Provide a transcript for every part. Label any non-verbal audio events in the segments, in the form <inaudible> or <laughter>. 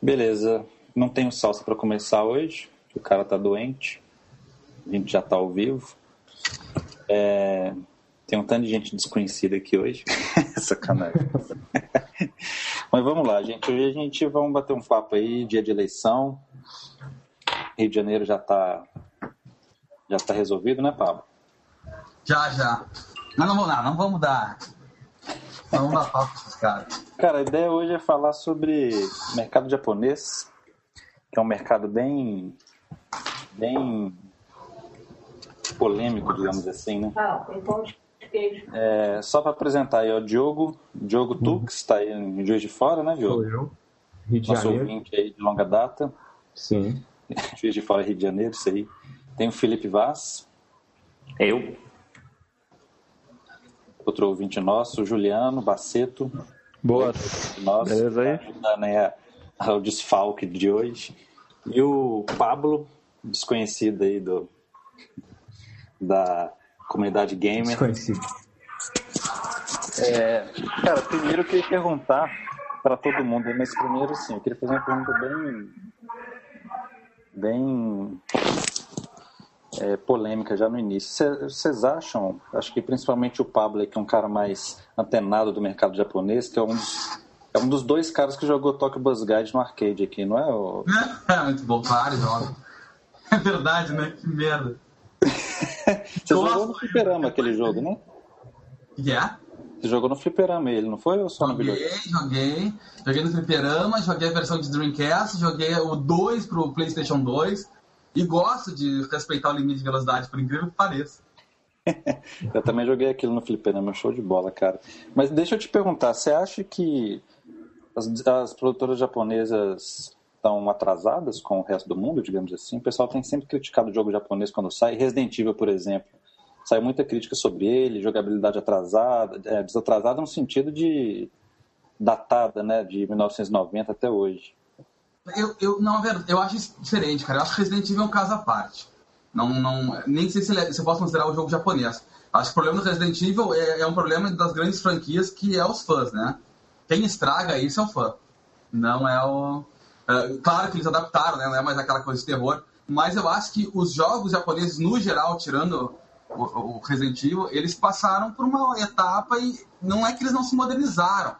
Beleza. Não tenho salsa para começar hoje. O cara tá doente. A gente já tá ao vivo. É... Tem um tanto de gente desconhecida aqui hoje. <laughs> Sacanagem. <laughs> Mas vamos lá, gente. Hoje a gente vamos bater um papo aí, dia de eleição. Rio de Janeiro já tá já tá resolvido, né, Pablo? Já, já. Mas não vamos lá, não vamos dar. Não vamos dar papo esses caras. Cara, a ideia hoje é falar sobre mercado japonês, que é um mercado bem bem polêmico, digamos assim, né? Ah, então queijo. É, só para apresentar aí, ó, o Diogo, Diogo Tux, está aí em Juiz de Fora, né, Diogo? Sou eu. Rio de Nosso Janeiro. ouvinte aí de longa data. Sim. <laughs> Juiz de Fora, Rio de Janeiro, isso aí. Tem o Felipe Vaz, Eu? Outro ouvinte nosso, o Juliano Baceto, Boas. nosso, Beleza aí? ajudando aí a- ao desfalque de hoje. E o Pablo, desconhecido aí do, da comunidade gamer. Desconhecido. É, cara, primeiro eu queria perguntar para todo mundo, mas primeiro sim, eu queria fazer uma pergunta bem, bem é, polêmica já no início. Cê- Vocês acham, acho que principalmente o Pablo, que é um cara mais antenado do mercado japonês, que é um dos, é um dos dois caras que jogou Tokyo Bus Guide no arcade aqui, não é? O... É <laughs> muito bom, claro, joga. <laughs> É verdade, né? Que merda. <laughs> Você Nossa. jogou no fliperama aquele jogo, né? Que é? Você jogou no fliperama ele, não foi? Ou só no Joguei, videogame? joguei. Joguei no Fliperama, joguei a versão de Dreamcast, joguei o 2 pro PlayStation 2 e gosto de respeitar o limite de velocidade, por incrível que pareça. <laughs> Eu também joguei aquilo no fliperama, show de bola, cara. Mas deixa eu te perguntar, você acha que as, as produtoras japonesas estão atrasadas com o resto do mundo, digamos assim? O pessoal tem sempre criticado o jogo japonês quando sai. Resident Evil, por exemplo, saiu muita crítica sobre ele, jogabilidade atrasada, é, desatrasada no sentido de datada, né, de 1990 até hoje. Eu, eu, não, eu acho diferente, cara. Eu acho que Resident Evil é um caso à parte. Não, não, nem sei se, ele é- se eu posso considerar o jogo japonês. Acho que o problema do Resident Evil é, é um problema das grandes franquias que é os fãs, né? Quem estraga isso é o fã. Não é o. é, claro que eles adaptaram, né? Não é mais aquela coisa de terror. Mas eu acho que os jogos japoneses, no geral, tirando o, o Resident Evil, eles passaram por uma etapa e não é que eles não se modernizaram.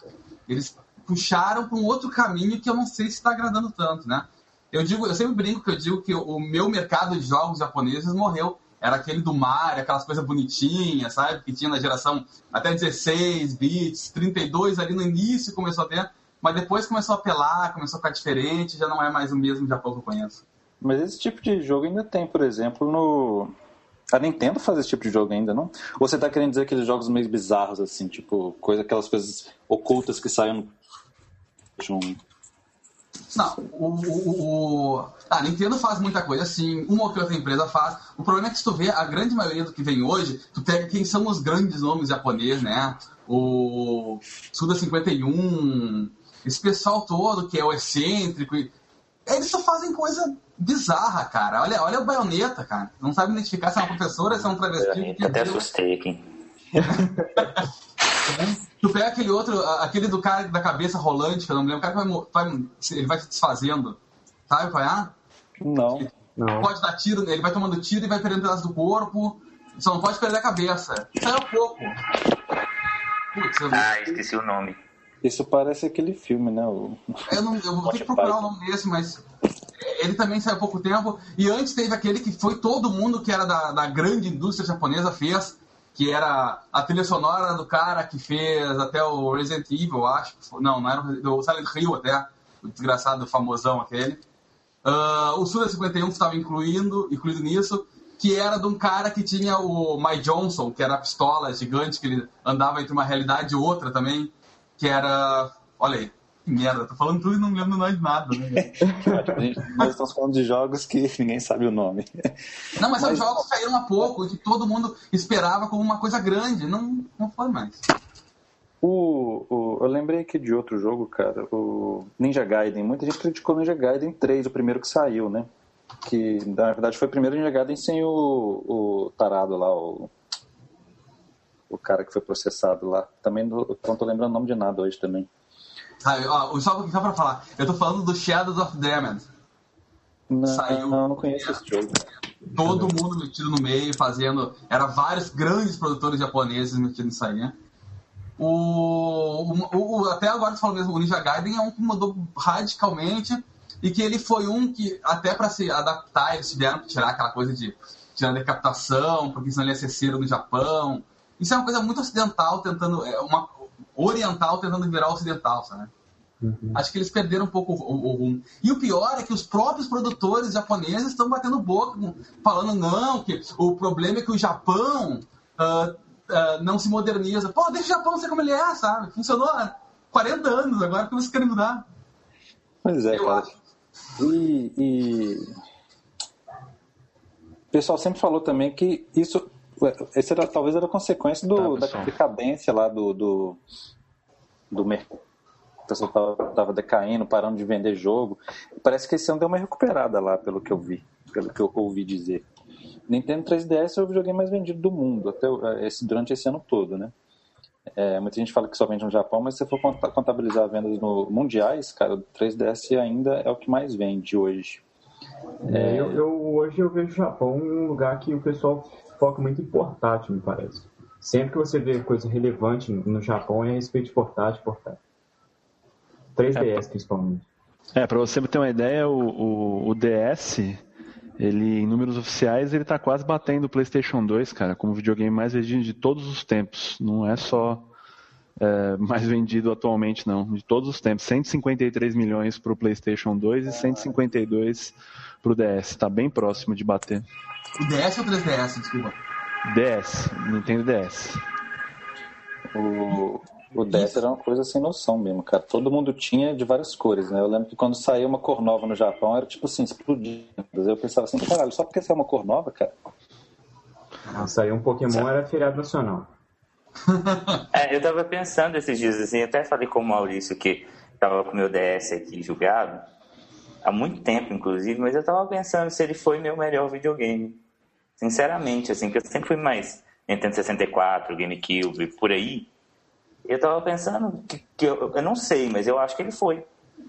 Eles puxaram para um outro caminho que eu não sei se está agradando tanto, né? Eu digo, eu sempre brinco que eu digo que o meu mercado de jogos japoneses morreu. Era aquele do Mario, aquelas coisas bonitinhas, sabe? Que tinha na geração até 16 bits, 32 ali no início começou a ter, mas depois começou a apelar, começou a ficar diferente, já não é mais o mesmo Japão que eu conheço. Mas esse tipo de jogo ainda tem, por exemplo, no. A Nintendo faz esse tipo de jogo ainda, não? Ou você tá querendo dizer aqueles jogos meio bizarros, assim, tipo, coisa, aquelas coisas ocultas que saem Não, o, o, o- a Nintendo faz muita coisa assim, uma ou outra empresa faz. O problema é que se tu vê a grande maioria do que vem hoje, tu pega quem são os grandes nomes japoneses, né? O Suda 51, esse pessoal todo que é o excêntrico. e- Eles só fazem coisa bizarra, cara. Olha, olha o baioneta, cara. Não sabe identificar se é uma professora, se é um travesti. Eu até assustei aqui. <laughs> Tu pega aquele outro, aquele do cara da cabeça rolante, que eu não me lembro, o cara que vai, vai- ele vai se desfazendo. Sabe qual é? Não. Não. pode dar tiro, ele vai tomando tiro e vai perdendo pedaços do corpo. Só não pode perder a cabeça. Isso aí é pouco. Putz, eu, Ah, esqueci o nome. Isso parece aquele filme, né? O... eu, não, eu vou ter que procurar o nome desse, mas ele também saiu há pouco tempo. E antes teve aquele que foi todo mundo que era da, da grande indústria japonesa fez, que era a trilha sonora do cara que fez até o Resident Evil, acho. Não, não era o Silent Hill até, o desgraçado famosão aquele. Ah, o Suda 51 estava incluindo, incluído nisso, que era de um cara que tinha o My Johnson, que era a pistola gigante, que ele andava entre uma realidade e outra também, que era. Olha aí, que merda, tô falando tudo e não lembro mais de nada, né? Nós estamos falando de jogos que ninguém sabe o nome. Não, mas, são Mas- jogos que saíram há pouco e que todo mundo esperava como uma coisa grande. Não, não foi mais. O, o- eu lembrei aqui de outro jogo, cara, o Ninja Gaiden. Muita gente criticou Ninja Gaiden 3, o primeiro que saiu, né? Que na verdade foi o primeiro Ninja Gaiden sem o, o tarado lá, o, o cara que foi processado lá. Também não, não tô lembrando o nome de nada hoje também. Ah, ó, só só pra falar, eu tô falando do Shadows of Damned. Não, Saiu. não, não conheço esse jogo. Todo mundo metido no meio, fazendo. Era vários grandes produtores japoneses metidos nisso aí, né? O, o, o- até agora você falou mesmo, o Ninja Gaiden é um que mudou radicalmente e que ele foi um que, até para se adaptar, eles tiveram que tirar aquela coisa de tirar decapitação, porque senão ele ia ser cero no Japão. Isso é uma coisa muito ocidental, tentando. É uma oriental tentando virar ocidental, sabe? Acho que eles perderam um pouco o, o- o rumo. E o pior é que os próprios produtores japoneses estão batendo boca, falando não, que o problema é que o Japão ah, ah, não se moderniza. Pô, deixa o Japão ser como ele é, sabe? Funcionou há 40 anos, agora que vocês querem mudar. Pois é, Eu cara. acho. E, e o pessoal sempre falou também que isso, esse era, talvez era consequência do, Tá, da decadência lá do, do, do mercado. O pessoal tava, tava decaindo, parando de vender jogo. Parece que esse ano deu uma recuperada lá, pelo que eu vi, pelo que eu ouvi dizer. Nintendo 3DS é o videogame mais vendido do mundo até o- esse, durante esse ano todo, né? É, muita gente fala que só vende no Japão, mas se você for conta- contabilizar vendas no, mundiais, cara, o 3DS ainda é o que mais vende hoje. É, eu, eu- hoje eu vejo o Japão um lugar que o pessoal foca muito em portátil, me parece. Sempre que você vê coisa relevante no Japão é a respeito de portátil, portátil. 3DS principalmente. É, pra você ter uma ideia, o, o, o DS, ele, em números oficiais, ele tá quase batendo o PlayStation 2, cara, como o videogame mais vendido de todos os tempos. Não é só é, mais vendido atualmente, não. De todos os tempos. 153 milhões pro PlayStation 2 e 152 pro DS. Tá bem próximo de bater. O DS ou o 3DS, desculpa. DS, Nintendo DS. O, o DS era uma coisa sem noção mesmo, cara. Todo mundo tinha de várias cores, né? Eu lembro que quando saiu uma cor nova no Japão, era tipo assim, explodindo. Eu pensava assim, caralho, só porque saiu uma cor nova, cara? Saiu um Pokémon, era feriado nacional. <laughs> É, eu tava pensando esses dias assim, até falei com o Maurício que tava com o meu DS aqui jogado, há muito tempo inclusive, mas eu tava pensando se ele foi meu melhor videogame. Sinceramente, assim, que eu sempre fui mais Nintendo 64, GameCube, por aí. Eu tava pensando que, que eu, eu não sei, mas eu acho que ele foi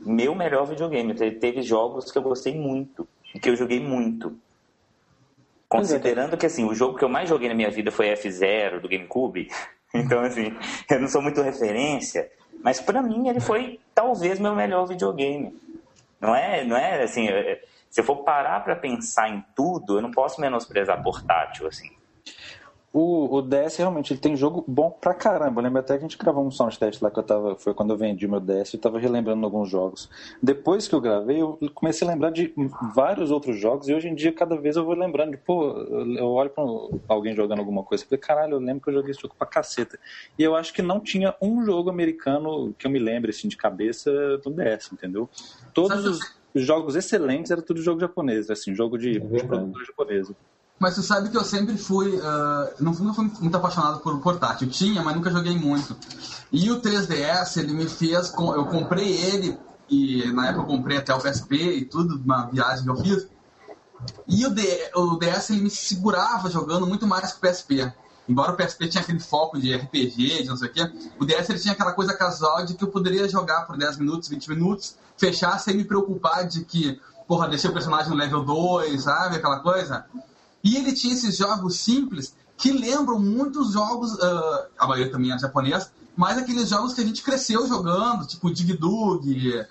meu melhor videogame. Ele teve jogos que eu gostei muito que eu joguei muito. Considerando que assim, o jogo que eu mais joguei na minha vida foi F0 do GameCube. <laughs> Então, assim, eu não sou muito referência, mas pra mim ele foi talvez meu melhor videogame. Não é, não é assim, é- se eu for parar pra pensar em tudo, eu não posso menosprezar portátil, assim. O, o DS realmente ele tem jogo bom pra caramba. Eu lembro até que a gente gravou um soundtest lá que eu tava. Foi quando eu vendi meu DS, eu tava relembrando alguns jogos. Depois que eu gravei, eu comecei a lembrar de vários outros jogos e hoje em dia, cada vez eu vou lembrando de, pô, eu olho pra alguém jogando alguma coisa e falei, caralho, eu lembro que eu joguei esse jogo pra caceta. E eu acho que não tinha um jogo americano que eu me lembre assim de cabeça do DS, entendeu? Todos os jogos excelentes eram tudo jogo japonês, assim, jogo de, de verdade. produtor japonesa. Mas você sabe que eu sempre fui. ah, não fui, não fui muito apaixonado por portátil. Tinha, mas nunca joguei muito. E o 3DS, ele me fez. com- Eu comprei ele, e na época eu comprei até o PSP e tudo, uma viagem que eu fiz. E o, D- o DS ele me segurava jogando muito mais que o PSP. Embora o PSP tinha aquele foco de RPG, de não sei o quê, o DS ele tinha aquela coisa casual de que eu poderia jogar por 10 minutos, 20 minutos, fechar sem me preocupar de que, porra, deixei o personagem no level 2, sabe? Aquela coisa. E ele tinha esses jogos simples que lembram muitos jogos, ah, a maioria também é japonês, mas aqueles jogos que a gente cresceu jogando, tipo Dig Dug,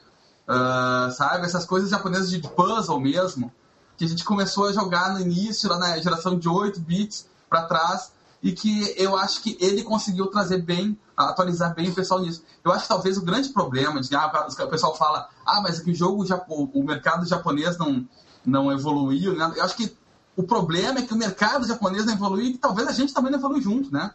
ah, sabe? Essas coisas japonesas de puzzle mesmo, que a gente começou a jogar no início, lá na geração de 8 bits para trás, e que eu acho que ele conseguiu trazer bem, atualizar bem o pessoal nisso. Eu acho que talvez o grande problema de ah, o pessoal fala, ah, mas é que o jogo, o mercado japonês não, não evoluiu, né? Eu acho que o problema é que o mercado japonês não evoluiu e talvez a gente também não evolui junto, né?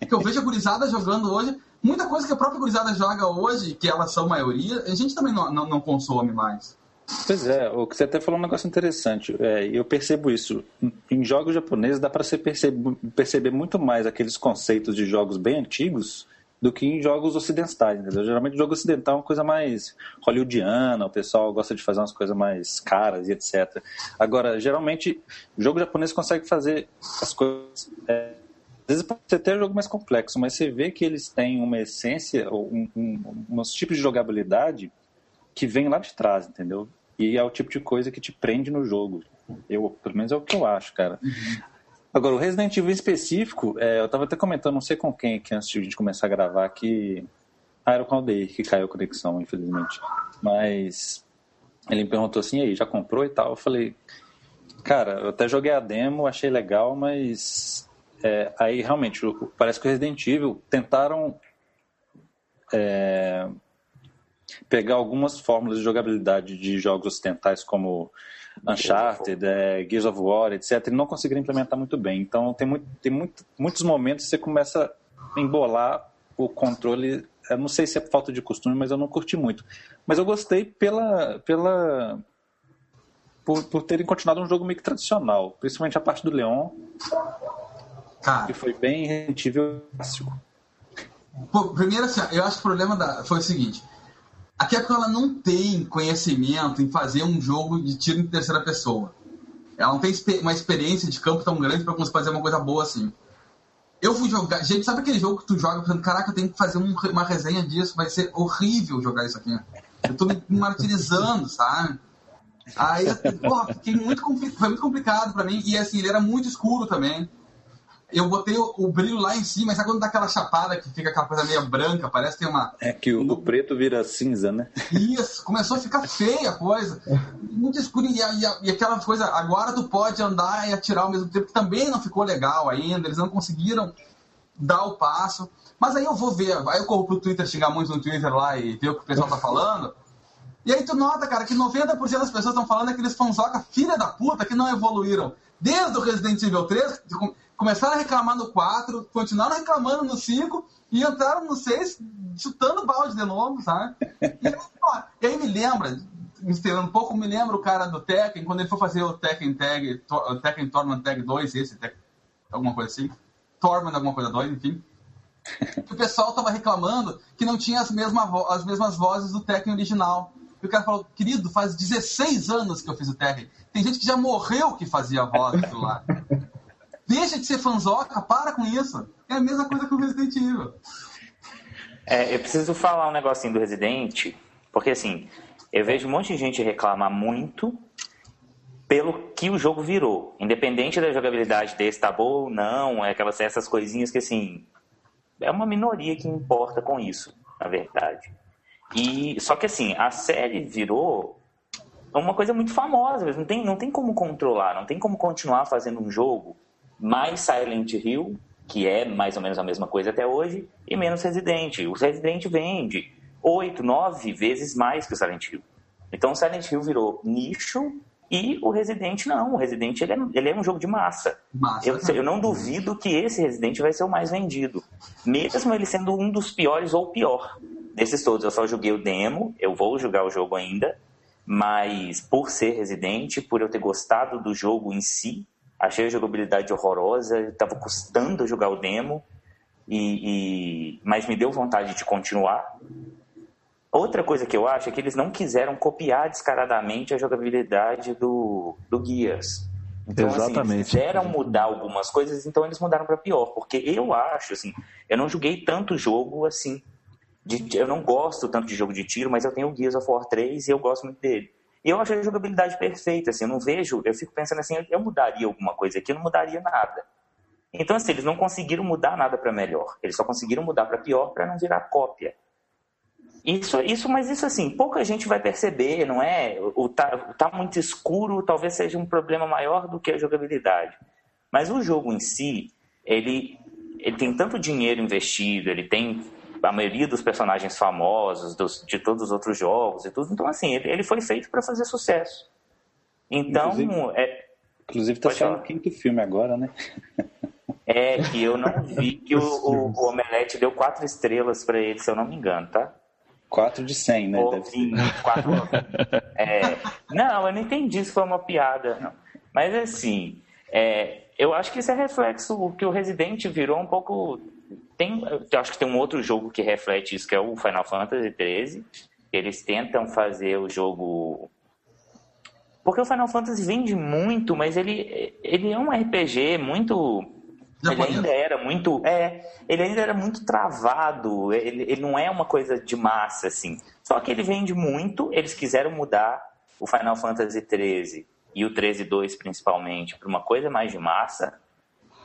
Que eu vejo a gurizada jogando hoje, muita coisa que a própria gurizada joga hoje, que elas são maioria, a gente também não, não, não consome mais. Pois é, o que você até falou um negócio interessante. É, eu percebo isso. Em jogos japoneses dá para perceber muito mais aqueles conceitos de jogos bem antigos do que em jogos ocidentais, entendeu? Geralmente jogo ocidental é uma coisa mais hollywoodiana, o pessoal gosta de fazer umas coisas mais caras e etc. Agora, geralmente, o jogo japonês consegue fazer as coisas é, vezes pode ser até um jogo mais complexo, mas você vê que eles têm uma essência, um, um, uns tipos de jogabilidade que vem lá de trás, entendeu? E é o tipo de coisa que te prende no jogo. Eu, pelo menos é o que eu acho, cara. Uhum. Agora, o Resident Evil em específico, é, eu tava até comentando, não sei com quem que antes de a gente começar a gravar, que. Ah, era com o Aldeir que caiu a conexão, infelizmente. Mas ele me perguntou assim, aí, já comprou e tal? Eu falei, cara, eu até joguei a demo, achei legal, mas é, aí realmente parece que o Resident Evil tentaram é, pegar algumas fórmulas de jogabilidade de jogos ocidentais como Uncharted, é, Gears of War, etc., e não conseguiram implementar muito bem. Então tem, muito, tem muito, muitos momentos que você começa a embolar o controle. Eu não sei se é falta de costume, mas eu não curti muito. Mas eu gostei pela. pela por, por terem continuado um jogo meio que tradicional, principalmente a parte do Leon, Cara, que foi bem rentível clássico. Primeiro, assim, eu acho que o problema da, foi o seguinte: a Capcom ela não tem conhecimento em fazer um jogo de tiro em terceira pessoa. Ela não tem uma experiência de campo tão grande para conseguir fazer uma coisa boa assim. Eu fui jogar. Gente, sabe aquele jogo que tu joga pensando, caraca, eu tenho que fazer um, uma resenha disso, vai ser horrível jogar isso aqui. Eu tô me <laughs> martirizando, sabe? Aí, porra, fiquei muito, foi muito complicado para mim. E assim, ele era muito escuro também eu botei o, o, brilho lá em cima, sabe quando dá aquela chapada que fica aquela coisa meio branca, parece que tem uma. É que o, preto vira cinza, né? Isso, começou a ficar feia a coisa. Muito escuro. E, e, e, aquela coisa, agora tu pode andar e atirar ao mesmo tempo, que também não ficou legal ainda, eles não conseguiram dar o passo. Mas aí eu vou ver, aí eu corro pro Twitter xingar muito no Twitter lá e ver o que o pessoal tá falando. E aí tu nota, cara, que 90% das pessoas estão falando aqueles fanzoca filha da puta que não evoluíram. Desde o Resident Evil 3, começaram a reclamar no 4, continuaram reclamando no 5 e entraram no 6 chutando balde de novo, sabe? E, ó, e aí me lembra, misturando um pouco, me lembra o cara do Tekken, quando ele foi fazer o Tekken Tag, o Tekken Tournament Tag 2, esse, alguma coisa assim, Tournament alguma coisa 2, enfim. <laughs> O pessoal tava reclamando que não tinha as, mesma as mesmas vozes do Tekken original. E o cara falou, querido, faz 16 anos que eu fiz o Tekken. Tem gente que já morreu que fazia a voz do lá. <laughs> Deixa de ser fanzoca, para com isso. É a mesma coisa que o Resident Evil. É, eu preciso falar um negocinho do Resident, porque assim, eu vejo um monte de gente reclamar muito pelo que o jogo virou. Independente da jogabilidade desse, tá boa ou não, é aquelas essas coisinhas que assim. É uma minoria que importa com isso, na verdade. E só que assim, a série virou uma coisa muito famosa, não tem, não tem como controlar, não tem como continuar fazendo um jogo mais Silent Hill, que é mais ou menos a mesma coisa até hoje, e menos Resident. O Resident vende oito, nove vezes mais que o Silent Hill. Então o Silent Hill virou nicho e o Resident não. O Resident ele é, ele é um jogo de massa. massa eu, eu, não duvido que esse Resident vai ser o mais vendido. Mesmo ele sendo um dos piores ou pior desses todos. Eu só joguei o demo, eu vou jogar o jogo ainda, mas por ser Resident, por eu ter gostado do jogo em si, achei a jogabilidade horrorosa, estava custando jogar o demo, e, e, mas me deu vontade de continuar. Outra coisa que eu acho é que eles não quiseram copiar descaradamente a jogabilidade do, do Gears. Então, Exatamente. Assim, eles quiseram mudar algumas coisas, então eles mudaram para pior. Porque eu acho, assim, eu não joguei tanto jogo assim. De, eu não gosto tanto de jogo de tiro, mas eu tenho o Gears of War 3 e eu gosto muito dele. E eu achei a jogabilidade perfeita, assim, eu não vejo, eu fico pensando assim, eu mudaria alguma coisa aqui, eu não mudaria nada. Então, assim, eles não conseguiram mudar nada para melhor, eles só conseguiram mudar para pior para não virar cópia. Isso, isso, mas isso assim, pouca gente vai perceber, não é? O tá, tá muito escuro, talvez seja um problema maior do que a jogabilidade. Mas o jogo em si, ele, ele tem tanto dinheiro investido, ele tem a maioria dos personagens famosos dos, de todos os outros jogos e tudo. Então, assim, ele, ele foi feito para fazer sucesso. Então, inclusive, é... Inclusive tá saindo o quinto filme agora, né? É, que eu não vi <laughs> que o, o, o Omelete deu quatro estrelas para ele, se eu não me engano, tá? Quatro de cem, né? Deve sim, quatro. <laughs> é, não, eu não entendi se foi uma piada, não. Mas assim, é, eu acho que isso é reflexo que o Resident virou um pouco tem, eu acho que tem um outro jogo que reflete isso, que é o Final Fantasy XIII. Eles tentam fazer o jogo. Porque o Final Fantasy vende muito, mas ele, ele é um RPG muito ele ainda era muito. É, ele ainda era muito travado. Ele, ele não é uma coisa de massa, assim. Só que ele vende muito. Eles quiseram mudar o Final Fantasy XIII e o 13.2 principalmente para uma coisa mais de massa.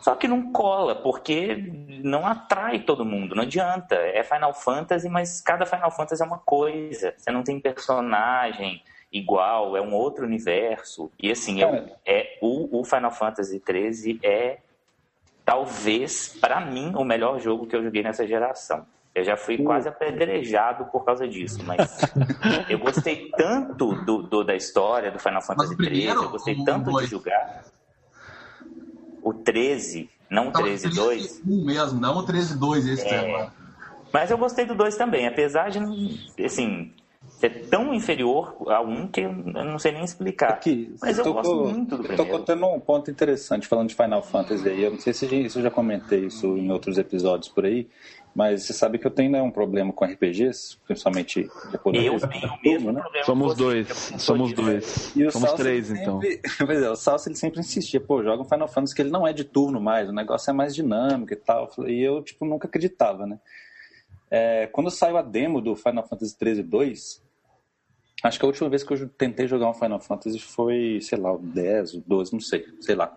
Só que não cola, porque não atrai todo mundo, não adianta. É Final Fantasy, mas cada Final Fantasy é uma coisa. Você não tem personagem igual, é um outro universo. E assim, é, é o, o Final Fantasy XIII é talvez, para mim, o melhor jogo que eu joguei nessa geração. Eu já fui quase apedrejado por causa disso, mas <laughs> eu gostei tanto do, do, da história do Final Fantasy XIII, eu gostei tanto de jogar. O 13, não o 13 2. Um mesmo, não o 13 2 esse é... Mas eu gostei do 2 também, apesar de, assim, ser tão inferior a um que eu não sei nem explicar. Aqui, Mas eu tocou, gosto muito do primeiro. Estou contando um ponto interessante falando de Final Fantasy aí. Eu não sei se eu já comentei isso em outros episódios por aí, mas você sabe que eu tenho né, um problema com RPGs, principalmente japonês. Eu tenho o mesmo né? problema. Somos dois, somos dois. E somos três, então. sempre, então. <laughs> Pois é, o Salsa ele sempre insistia, pô, joga um Final Fantasy que ele não é de turno mais, o negócio é mais dinâmico e tal. E eu, tipo, nunca acreditava, né? É, quando saiu a demo do Final Fantasy 13 2, Acho que a última vez que eu tentei jogar um Final Fantasy foi, sei lá, o 10, o 12, não sei, sei lá.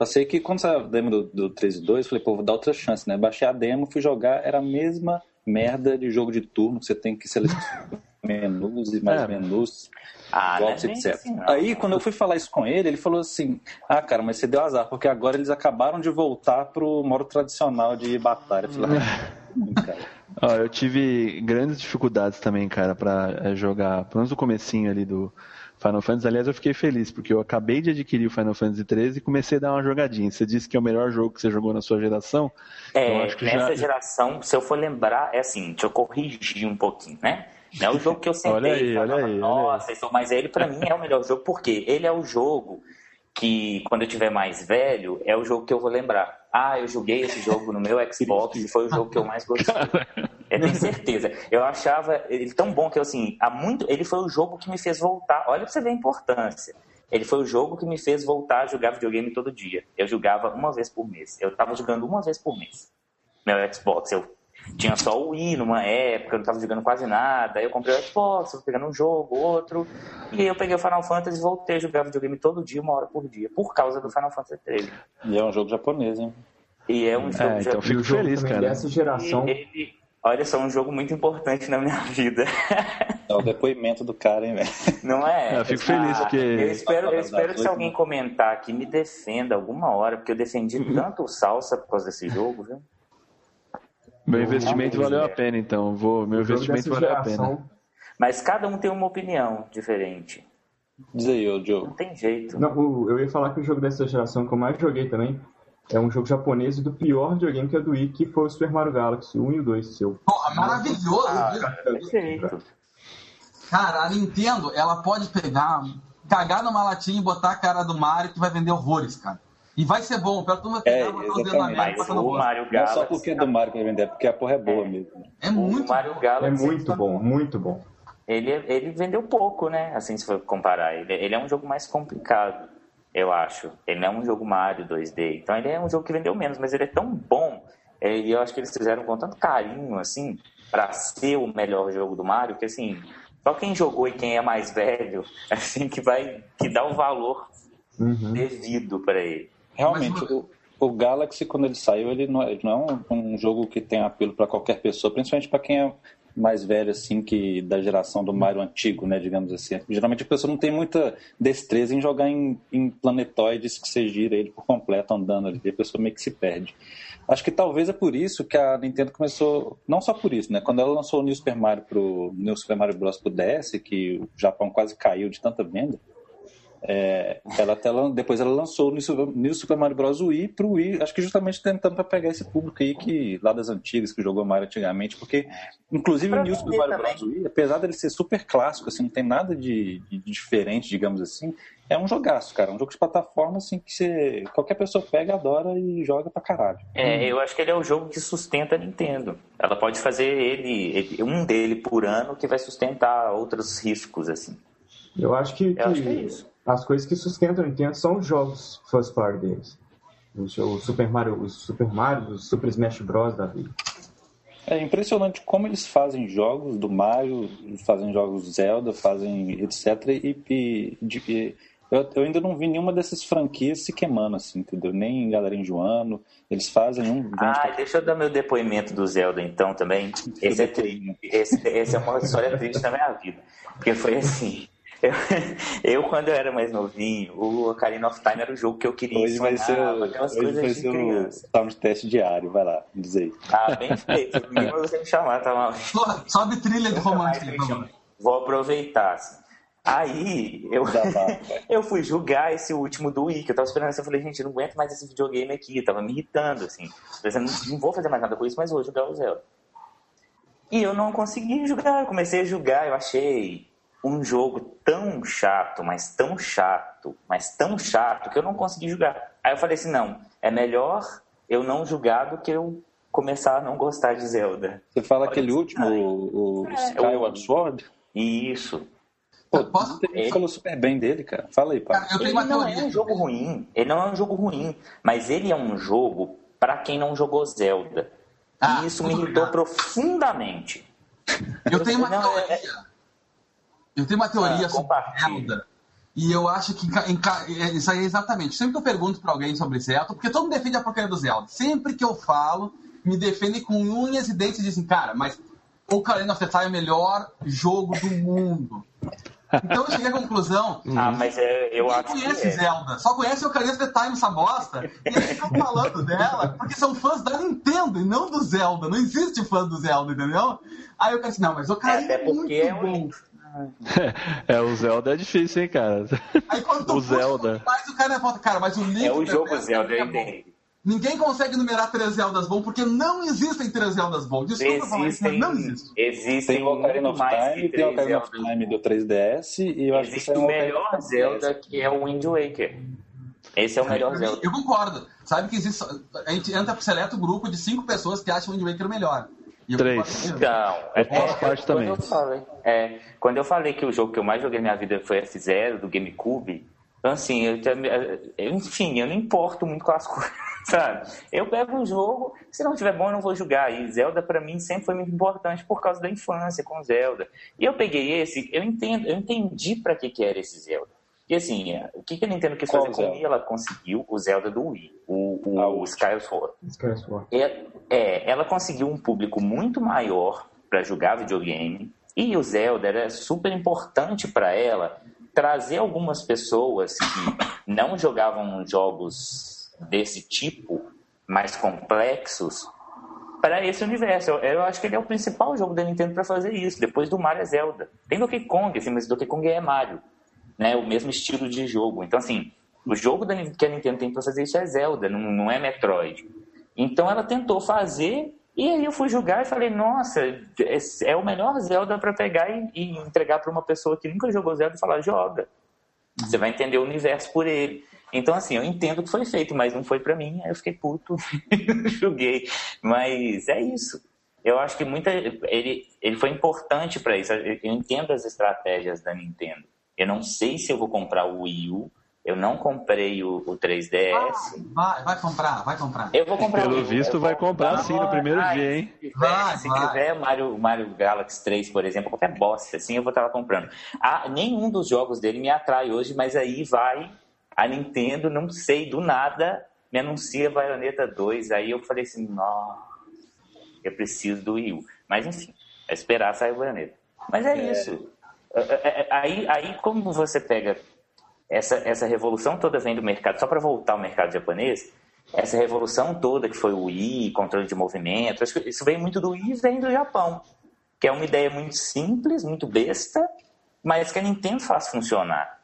Só sei que quando saiu a demo do, do 13 2, falei, pô, vou dar outra chance, né? Baixei a demo, fui jogar, era a mesma merda de jogo de turno, você tem que selecionar <laughs> menus e mais é. menus. Ah, golpes, é etc. Assim, Aí, quando eu fui falar isso com ele, ele falou assim: Ah, cara, mas você deu azar, porque agora eles acabaram de voltar pro modo tradicional de batalha. Eu falei, ah, <laughs> cara. Ó, eu tive grandes dificuldades também, cara, para eh, jogar, pelo menos no comecinho ali do Final Fantasy. Aliás, eu fiquei feliz, porque eu acabei de adquirir o Final Fantasy 13 e comecei a dar uma jogadinha. Você disse que é o melhor jogo que você jogou na sua geração? É, nessa já... geração, se eu for lembrar, é assim, deixa eu corrigir um pouquinho, né? Não é o jogo que eu sentei <laughs> olha aí, falava, olha aí, nossa, olha aí. mas ele para mim é o melhor jogo, porque ele é o jogo que quando eu tiver mais velho, é o jogo que eu vou lembrar. Ah, eu joguei esse jogo no meu Xbox e foi o jogo que eu mais gostei. Eu tenho certeza. Eu achava ele tão bom que eu, assim, há muito, ele foi o jogo que me fez voltar. Olha pra você ver a importância. Ele foi o jogo que me fez voltar a jogar videogame todo dia. Eu jogava uma vez por mês. Eu tava jogando uma vez por mês. Meu Xbox, eu tinha só o Wii numa época, eu não estava jogando quase nada. Aí eu comprei o Xbox, fui pegando um jogo, outro. E aí eu peguei o Final Fantasy e voltei a jogar videogame todo dia, uma hora por dia, por causa do Final Fantasy 13. E é um jogo japonês, hein? E é um é, jogo é, então eu fico feliz, cara. Dessa geração. Ele, olha só, um jogo muito importante na minha <laughs> vida. É o depoimento do cara, hein, velho? Não é? Eu fico feliz ah, porque. Eu espero, eu espero que se alguém comentar aqui me defenda alguma hora, porque eu defendi tanto o Salsa por causa desse jogo, viu? Meu investimento valeu a pena, então. Vou, meu investimento valeu a pena. Mas cada um tem uma opinião diferente. Diz aí, ô Joe. Não tem jeito. Não, eu ia falar que o jogo dessa geração que eu mais joguei também é um jogo japonês do pior videogame que é do Wii, que foi o Super Mario Galaxy 1 e o 2 seu. Porra, maravilhoso! Ah, perfeito. Cara, a Nintendo, ela pode pegar, cagar numa latinha e botar a cara do Mario que vai vender horrores, cara. E vai ser bom, pra turma pegar, é, botar o o Mario Galaxy, Não só porque é do Mario que vai vender, é porque a porra é boa mesmo. É muito, Mario Galaxy é muito bom, muito bom. Ele, ele vendeu pouco, né? Assim, se for comparar. Ele, ele é um jogo mais complicado, eu acho. Ele não é um jogo Mario 2D. Então ele é um jogo que vendeu menos, mas ele é tão bom. É, e eu acho que eles fizeram com tanto carinho, assim, para ser o melhor jogo do Mario, que assim, só quem jogou e quem é mais velho, <laughs> assim, que vai que dá o valor uhum. devido para ele. Realmente, o, o, Galaxy, quando ele saiu, ele não, é, ele não é um, um jogo que tem apelo para qualquer pessoa, principalmente para quem é mais velho, assim, que da geração do Mario antigo, né, digamos assim. Geralmente a pessoa não tem muita destreza em jogar em, em planetoides que você gira ele por completo andando ali, a pessoa meio que se perde. Acho que talvez é por isso que a Nintendo começou, não só por isso, né, quando ela lançou o New Super Mario pro New Super Mario Bros pro DS, que o Japão quase caiu de tanta venda, é, ela até, depois ela lançou o New Super Mario Bros. Wii pro Wii, acho que justamente tentando para pegar esse público aí que, lá das antigas, que jogou Mario antigamente, porque, inclusive, o New Super Mario Bros. Wii, apesar dele ser super clássico, assim, não tem nada de, de, diferente, digamos assim, é um jogaço, cara, um jogo de plataforma, assim, que você, qualquer pessoa pega, adora e joga pra caralho. É, eu acho que ele é o jogo que sustenta a Nintendo. Ela pode fazer ele, ele um dele por ano que vai sustentar outros riscos, assim. Eu acho que, eu que, acho que é as coisas que sustentam a Nintendo são os jogos first party deles. O, o Super Mario, os Super Mario, os Super Smash Bros. da vida. É impressionante como eles fazem jogos do Mario, fazem jogos Zelda, fazem etc. E, e, e eu, eu, ainda não vi nenhuma dessas franquias se queimando, assim, entendeu? Nem galera enjoando. Eles fazem um. Ah, deixa eu dar meu depoimento do Zelda, então, também. Esse é, triste. Esse, esse é uma história triste da minha vida. Porque foi assim. Eu, <laughs> eu, quando eu era mais novinho, o Ocarina of Time era o jogo que eu queria hoje vai ser, aquelas hoje coisas vai ser de criança. teste diário, vai lá, diz aí. Ah, bem feito. Ninguém você me chamar, tá mal. Sobe trilha de romântico. Vou aproveitar. Assim. Aí eu, <laughs> eu fui julgar esse último do Wii, que eu tava esperando assim, eu falei, gente, eu não aguento mais esse videogame aqui, eu tava me irritando, assim. Pensando, não vou fazer mais nada com isso, mas vou jogar o Zelda. E eu não consegui jogar, eu comecei a jogar, eu achei um jogo tão chato, mas tão chato, mas tão chato, que eu não consegui jogar. Aí eu falei assim, não, é melhor eu não jogar do que eu começar a não gostar de Zelda. Você fala Olha aquele último, o, o é, Skyward Sword? Isso. Pô, Posso... Ele falou super bem dele, cara. Fala aí, pá. Ele não é um jogo ruim. Ele não é um jogo ruim. Mas ele é um jogo para quem não jogou Zelda. Ah, e isso me irritou profundamente. Eu tenho uma não, teoria. É... Eu tenho uma teoria ah, sobre Zelda. E eu acho que é, isso aí é exatamente. Sempre que eu pergunto para alguém sobre Zelda, porque todo mundo defende a porcaria do Zelda. Sempre que eu falo, me defendem com unhas e dentes e dizem, cara, mas o Ocarina of the Time é o melhor jogo do mundo. Então eu cheguei à conclusão. <laughs> Ah, mas é, eu acho conhece é. Zelda, só conhece o Ocarina of the Time, essa bosta. E eles ficam falando dela porque são fãs da Nintendo e não do Zelda. Não existe fã do Zelda, entendeu? Aí eu pensei, não, mas o Ocarina é, é muito é bom. É, o Zelda é difícil, hein, cara. Aí quando o Zelda. O cara volta, cara, mas o Link. É o jogo Zelda, eu entendi. Ninguém consegue numerar três Zeldas bons porque não existem três Zeldas bons. Desculpa falar isso, mas não existe. Existem tem o Ocarina of Time, tem o Ocarina of Time do 3DS e eu acho que é o melhor Zelda que é o Wind Waker. Esse é o melhor Zelda. Eu concordo. Sabe que existe. A gente entra pro seleto grupo de cinco pessoas que acham o Wind Waker melhor. Três. Então, é, é, parte também. Quando eu, falei, é, quando eu falei que o jogo que eu mais joguei na minha vida foi F0 do GameCube, então, assim, eu, enfim, eu não importo muito com as <laughs> coisas, sabe? Eu pego um jogo, se não tiver bom, eu não vou jogar. E Zelda, para mim, sempre foi muito importante por causa da infância com Zelda. E eu peguei esse, eu entendo, eu entendi para que, que era esse Zelda. E assim, o que, que a Nintendo quis fazer com ele? Ela conseguiu o Zelda do Wii, o, o, ah, o Skyward Sword. Sword. É, é, ela conseguiu um público muito maior para jogar videogame. E o Zelda era super importante para ela trazer algumas pessoas que não jogavam jogos desse tipo, mais complexos, para esse universo. Eu, eu, acho que ele é o principal jogo da Nintendo para fazer isso, depois do Mario é Zelda. Tem Donkey Kong, assim, mas Donkey Kong é Mario, né? O mesmo estilo de jogo. Então, assim, o jogo que a Nintendo para fazer isso é Zelda, não, não é Metroid. Então, ela tentou fazer e aí eu fui julgar e falei, nossa, é o melhor Zelda para pegar e, e entregar para uma pessoa que nunca jogou Zelda e falar, joga. Você vai entender o universo por ele. Então, assim, eu entendo que foi feito, mas não foi para mim. Aí eu fiquei puto, <laughs> julguei. Mas é isso. Eu acho que muita ele, ele foi importante para isso. Eu entendo as estratégias da Nintendo. Eu não sei se eu vou comprar o Wii U, eu não comprei o, o 3DS. Ah, vai, vai comprar, vai comprar. Eu vou comprar. Pelo visto, vai comprar sim no primeiro dia, hein? Se, vai, se vai. tiver Mario, Mario Galaxy 3, por exemplo, qualquer bosta assim, eu vou estar comprando. Ah, nenhum dos jogos dele me atrai hoje, mas aí vai a Nintendo, não sei, do nada, me anuncia Bayonetta 2. Aí eu falei assim, nossa, eu preciso do Wii U. Mas enfim, é esperar sair o Bayonetta. Mas é, é. isso. É, é, aí, aí, como você pega essa, essa revolução toda vem do mercado, só para voltar ao mercado japonês, essa revolução toda que foi o Wii, controle de movimento, isso vem muito do Wii e vem do Japão, que é uma ideia muito simples, muito besta, mas que a Nintendo faz funcionar.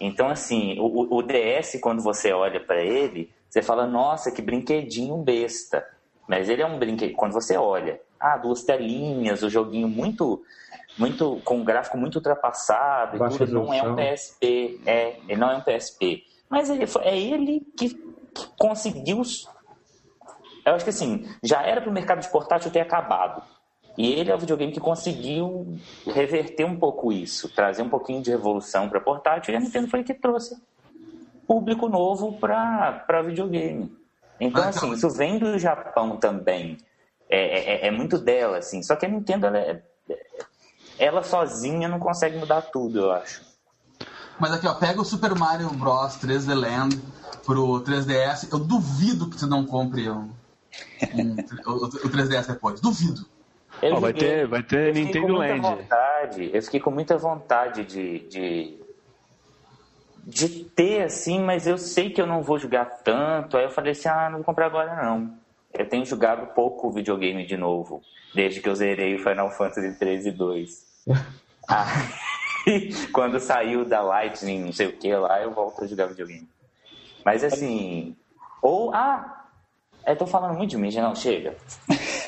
Então, assim, o, o DS, quando você olha para ele, você fala, nossa, que brinquedinho besta. Mas ele é um brinquedo, quando você olha, ah, duas telinhas, o joguinho muito muito com um gráfico muito ultrapassado e tudo, não é um PSP, é, ele não é um PSP. Mas ele é ele que, que conseguiu. Eu acho que assim, já era para o mercado de portátil ter acabado. E ele é o videogame que conseguiu reverter um pouco isso, trazer um pouquinho de revolução para portátil, e a Nintendo foi que trouxe. público novo para videogame. Então, ah, assim, isso vem do Japão também. É, é, é, muito dela, assim. Só que a Nintendo, ela, é, ela sozinha não consegue mudar tudo, eu acho. Mas aqui, ó, pega o Super Mario Bros 3D Land pro 3DS. Eu duvido que você não compre um, um, <laughs> o, o 3DS depois. Duvido. Oh, vai ter, vai ter Nintendo Land. Vontade, eu fiquei com muita vontade de, de, de ter, assim, mas eu sei que eu não vou jogar tanto. Aí eu falei assim, ah, não vou comprar agora não. Eu tenho jogado pouco videogame de novo, desde que eu zerei o Final Fantasy 13 e 2. <laughs> Aí, quando saiu da Lightning, não sei o que lá, eu volto a jogar videogame. Mas assim, ou, ah, eu tô falando muito de mídia, não, chega.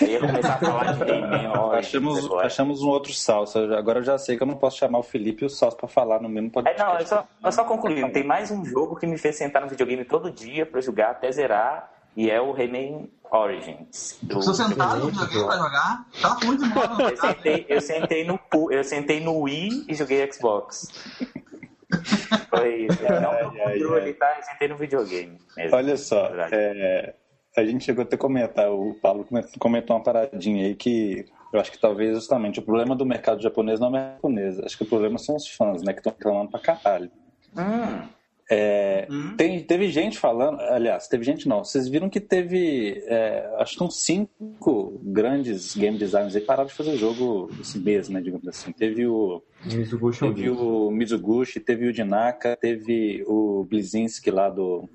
Eu ia começar a falar de game achamos, achamos um outro salsa. Agora eu já sei que eu não posso chamar o Felipe e o Salsa pra falar no mesmo podcast. É, não, eu só, eu só concluí. Tem mais um jogo que me fez sentar no videogame todo dia pra jogar até zerar. E é o Rayman Origins. Do... Você sentado no videogame pra jogar? Tá muito mal. <laughs> Eu sentei, eu, sentei no, eu sentei no Wii e joguei Xbox. <laughs> Foi isso. Não no controle, tá? Eu sentei no videogame. Mesmo, Olha só, é, a gente chegou até a comentar, o Paulo comentou uma paradinha aí que eu acho que talvez justamente o problema do mercado japonês não é japonês, acho que o problema são os fãs, né, que estão reclamando pra caralho. Hum. É, hum. tem, teve gente falando, aliás, teve gente não, vocês viram que teve, é, acho que uns cinco grandes game designers aí pararam de fazer jogo esse mês, né, digamos assim. Teve o Mizuguchi, teve o Mizuguchi, teve o Dinaka, teve o Blizinski lá do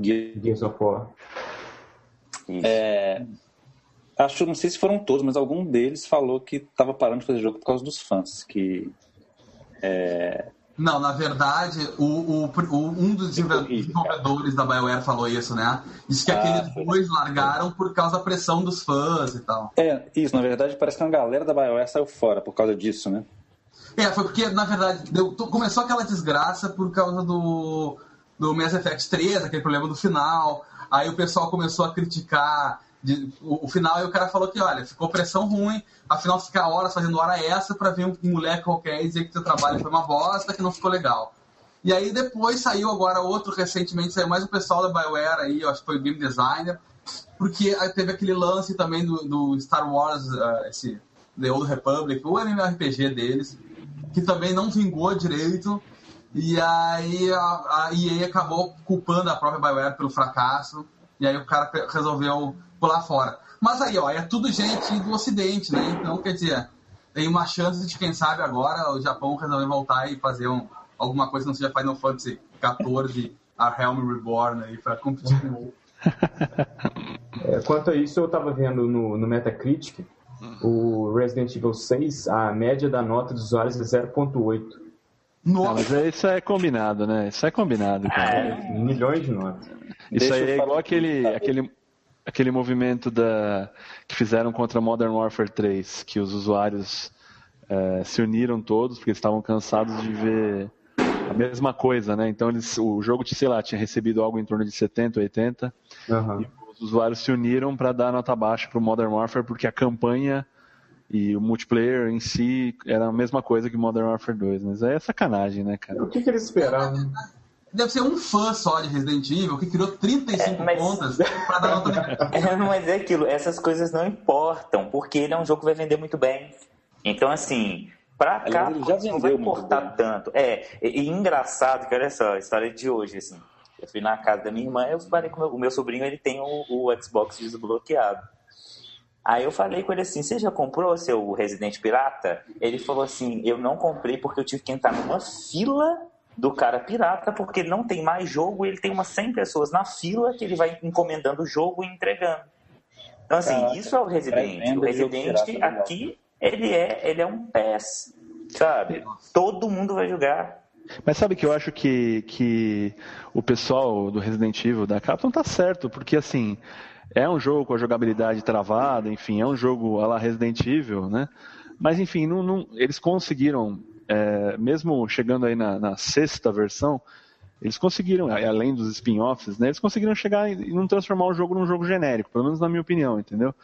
Gears of War. É, acho, não sei se foram todos, mas algum deles falou que estava parando de fazer jogo por causa dos fãs. Que, é... Não, na verdade, o, o, o um dos desenvolvedores da BioWare falou isso, né? Disse que ah, aqueles foi. dois largaram por causa da pressão dos fãs e tal. É, isso, na verdade, parece que uma galera da BioWare saiu fora por causa disso, né? É, foi porque, na verdade, deu, começou aquela desgraça por causa do, do Mass Effect 3, aquele problema do final. Aí o pessoal começou a criticar de, o, o, final e o cara falou que, olha, ficou pressão ruim, afinal ficar horas fazendo hora essa para ver um, moleque qualquer e dizer que seu trabalho foi uma bosta, que não ficou legal. E aí depois saiu agora outro, recentemente, saiu mais o pessoal da BioWare aí, eu acho que foi o Game Designer, porque teve aquele lance também do, do Star Wars, uh, esse The Old Republic, o MMORPG deles, que também não vingou direito, e aí a, a EA acabou culpando a própria BioWare pelo fracasso. E aí o cara resolveu pular fora. Mas aí, ó, é tudo gente do Ocidente, né? Então, quer dizer, tem uma chance de, quem sabe, agora o Japão resolver voltar e fazer um, alguma coisa que não seja Final Fantasy XIV, a Helm Reborn aí, pra competir com o <laughs> é, Quanto a isso, eu tava vendo no, no Metacritic, o Resident Evil 6, a média da nota dos usuários é 0.8. Nossa. Não, mas isso é combinado, né? Isso é combinado, cara. É, milhões de notas. Isso Deixa aí é igual aquele, aquele, aquele movimento da, que fizeram contra Modern Warfare 3, que os usuários é, se uniram todos porque eles estavam cansados de ver a mesma coisa, né? Então eles, o jogo, sei lá, tinha recebido algo em torno de 70, 80, uhum. e os usuários se uniram para dar nota baixa para o Modern Warfare porque a campanha e o multiplayer em si era a mesma coisa que Modern Warfare 2, mas é sacanagem, né, cara? O que, que eles esperavam? Deve ser um fã só de Resident Evil que criou 35 é, mas... contas pra dar nota é, Mas é aquilo, essas coisas não importam, porque ele é um jogo que vai vender muito bem. Então, assim, pra cá já não vai importar tanto. É, e, e, engraçado que, olha só, a história de hoje, assim. Eu fui na casa da minha irmã, eu falei com o meu, o meu sobrinho, ele tem o, o Xbox desbloqueado. Aí eu falei com ele assim: Você já comprou seu Resident Pirata? Ele falou assim: Eu não comprei porque eu tive que entrar numa fila do cara pirata, porque não tem mais jogo e ele tem umas 100 pessoas na fila que ele vai encomendando o jogo e entregando. Então, assim, Caraca, isso é o Resident. O Resident aqui, ele é, ele é um PES, sabe? Todo mundo vai jogar. Mas sabe que eu acho que, que o pessoal do Resident Evil da Capcom tá certo, porque assim, é um jogo com a jogabilidade travada, enfim, é um jogo a la Resident Evil, né? Mas, enfim, não, não, eles conseguiram, é, mesmo chegando aí na, na, sexta versão, eles conseguiram, além dos spin-offs, né, eles conseguiram chegar e não transformar o jogo num jogo genérico, pelo menos na minha opinião, entendeu?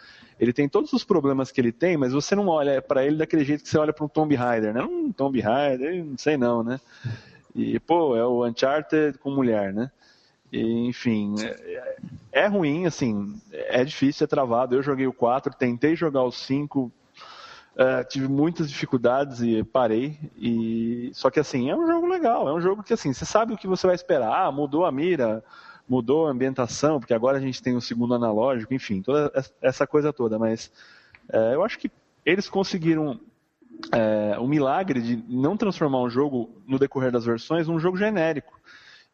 Ele tem todos os problemas que ele tem, mas você não olha para ele daquele jeito que você olha para um Tomb Raider, né? Um Tomb Raider, não sei não, né? E, pô, é o Uncharted com mulher, né? E, enfim, é, é, ruim, assim, é difícil, é travado. Eu joguei o 4, tentei jogar o 5, Uh, tive muitas dificuldades e parei. E só que assim é um jogo legal, é um jogo que assim você sabe o que você vai esperar. Ah, mudou a mira, mudou a ambientação, porque agora a gente tem o segundo analógico, enfim, toda essa coisa toda. Mas uh, eu acho que eles conseguiram uh, o milagre de não transformar um jogo no decorrer das versões num jogo genérico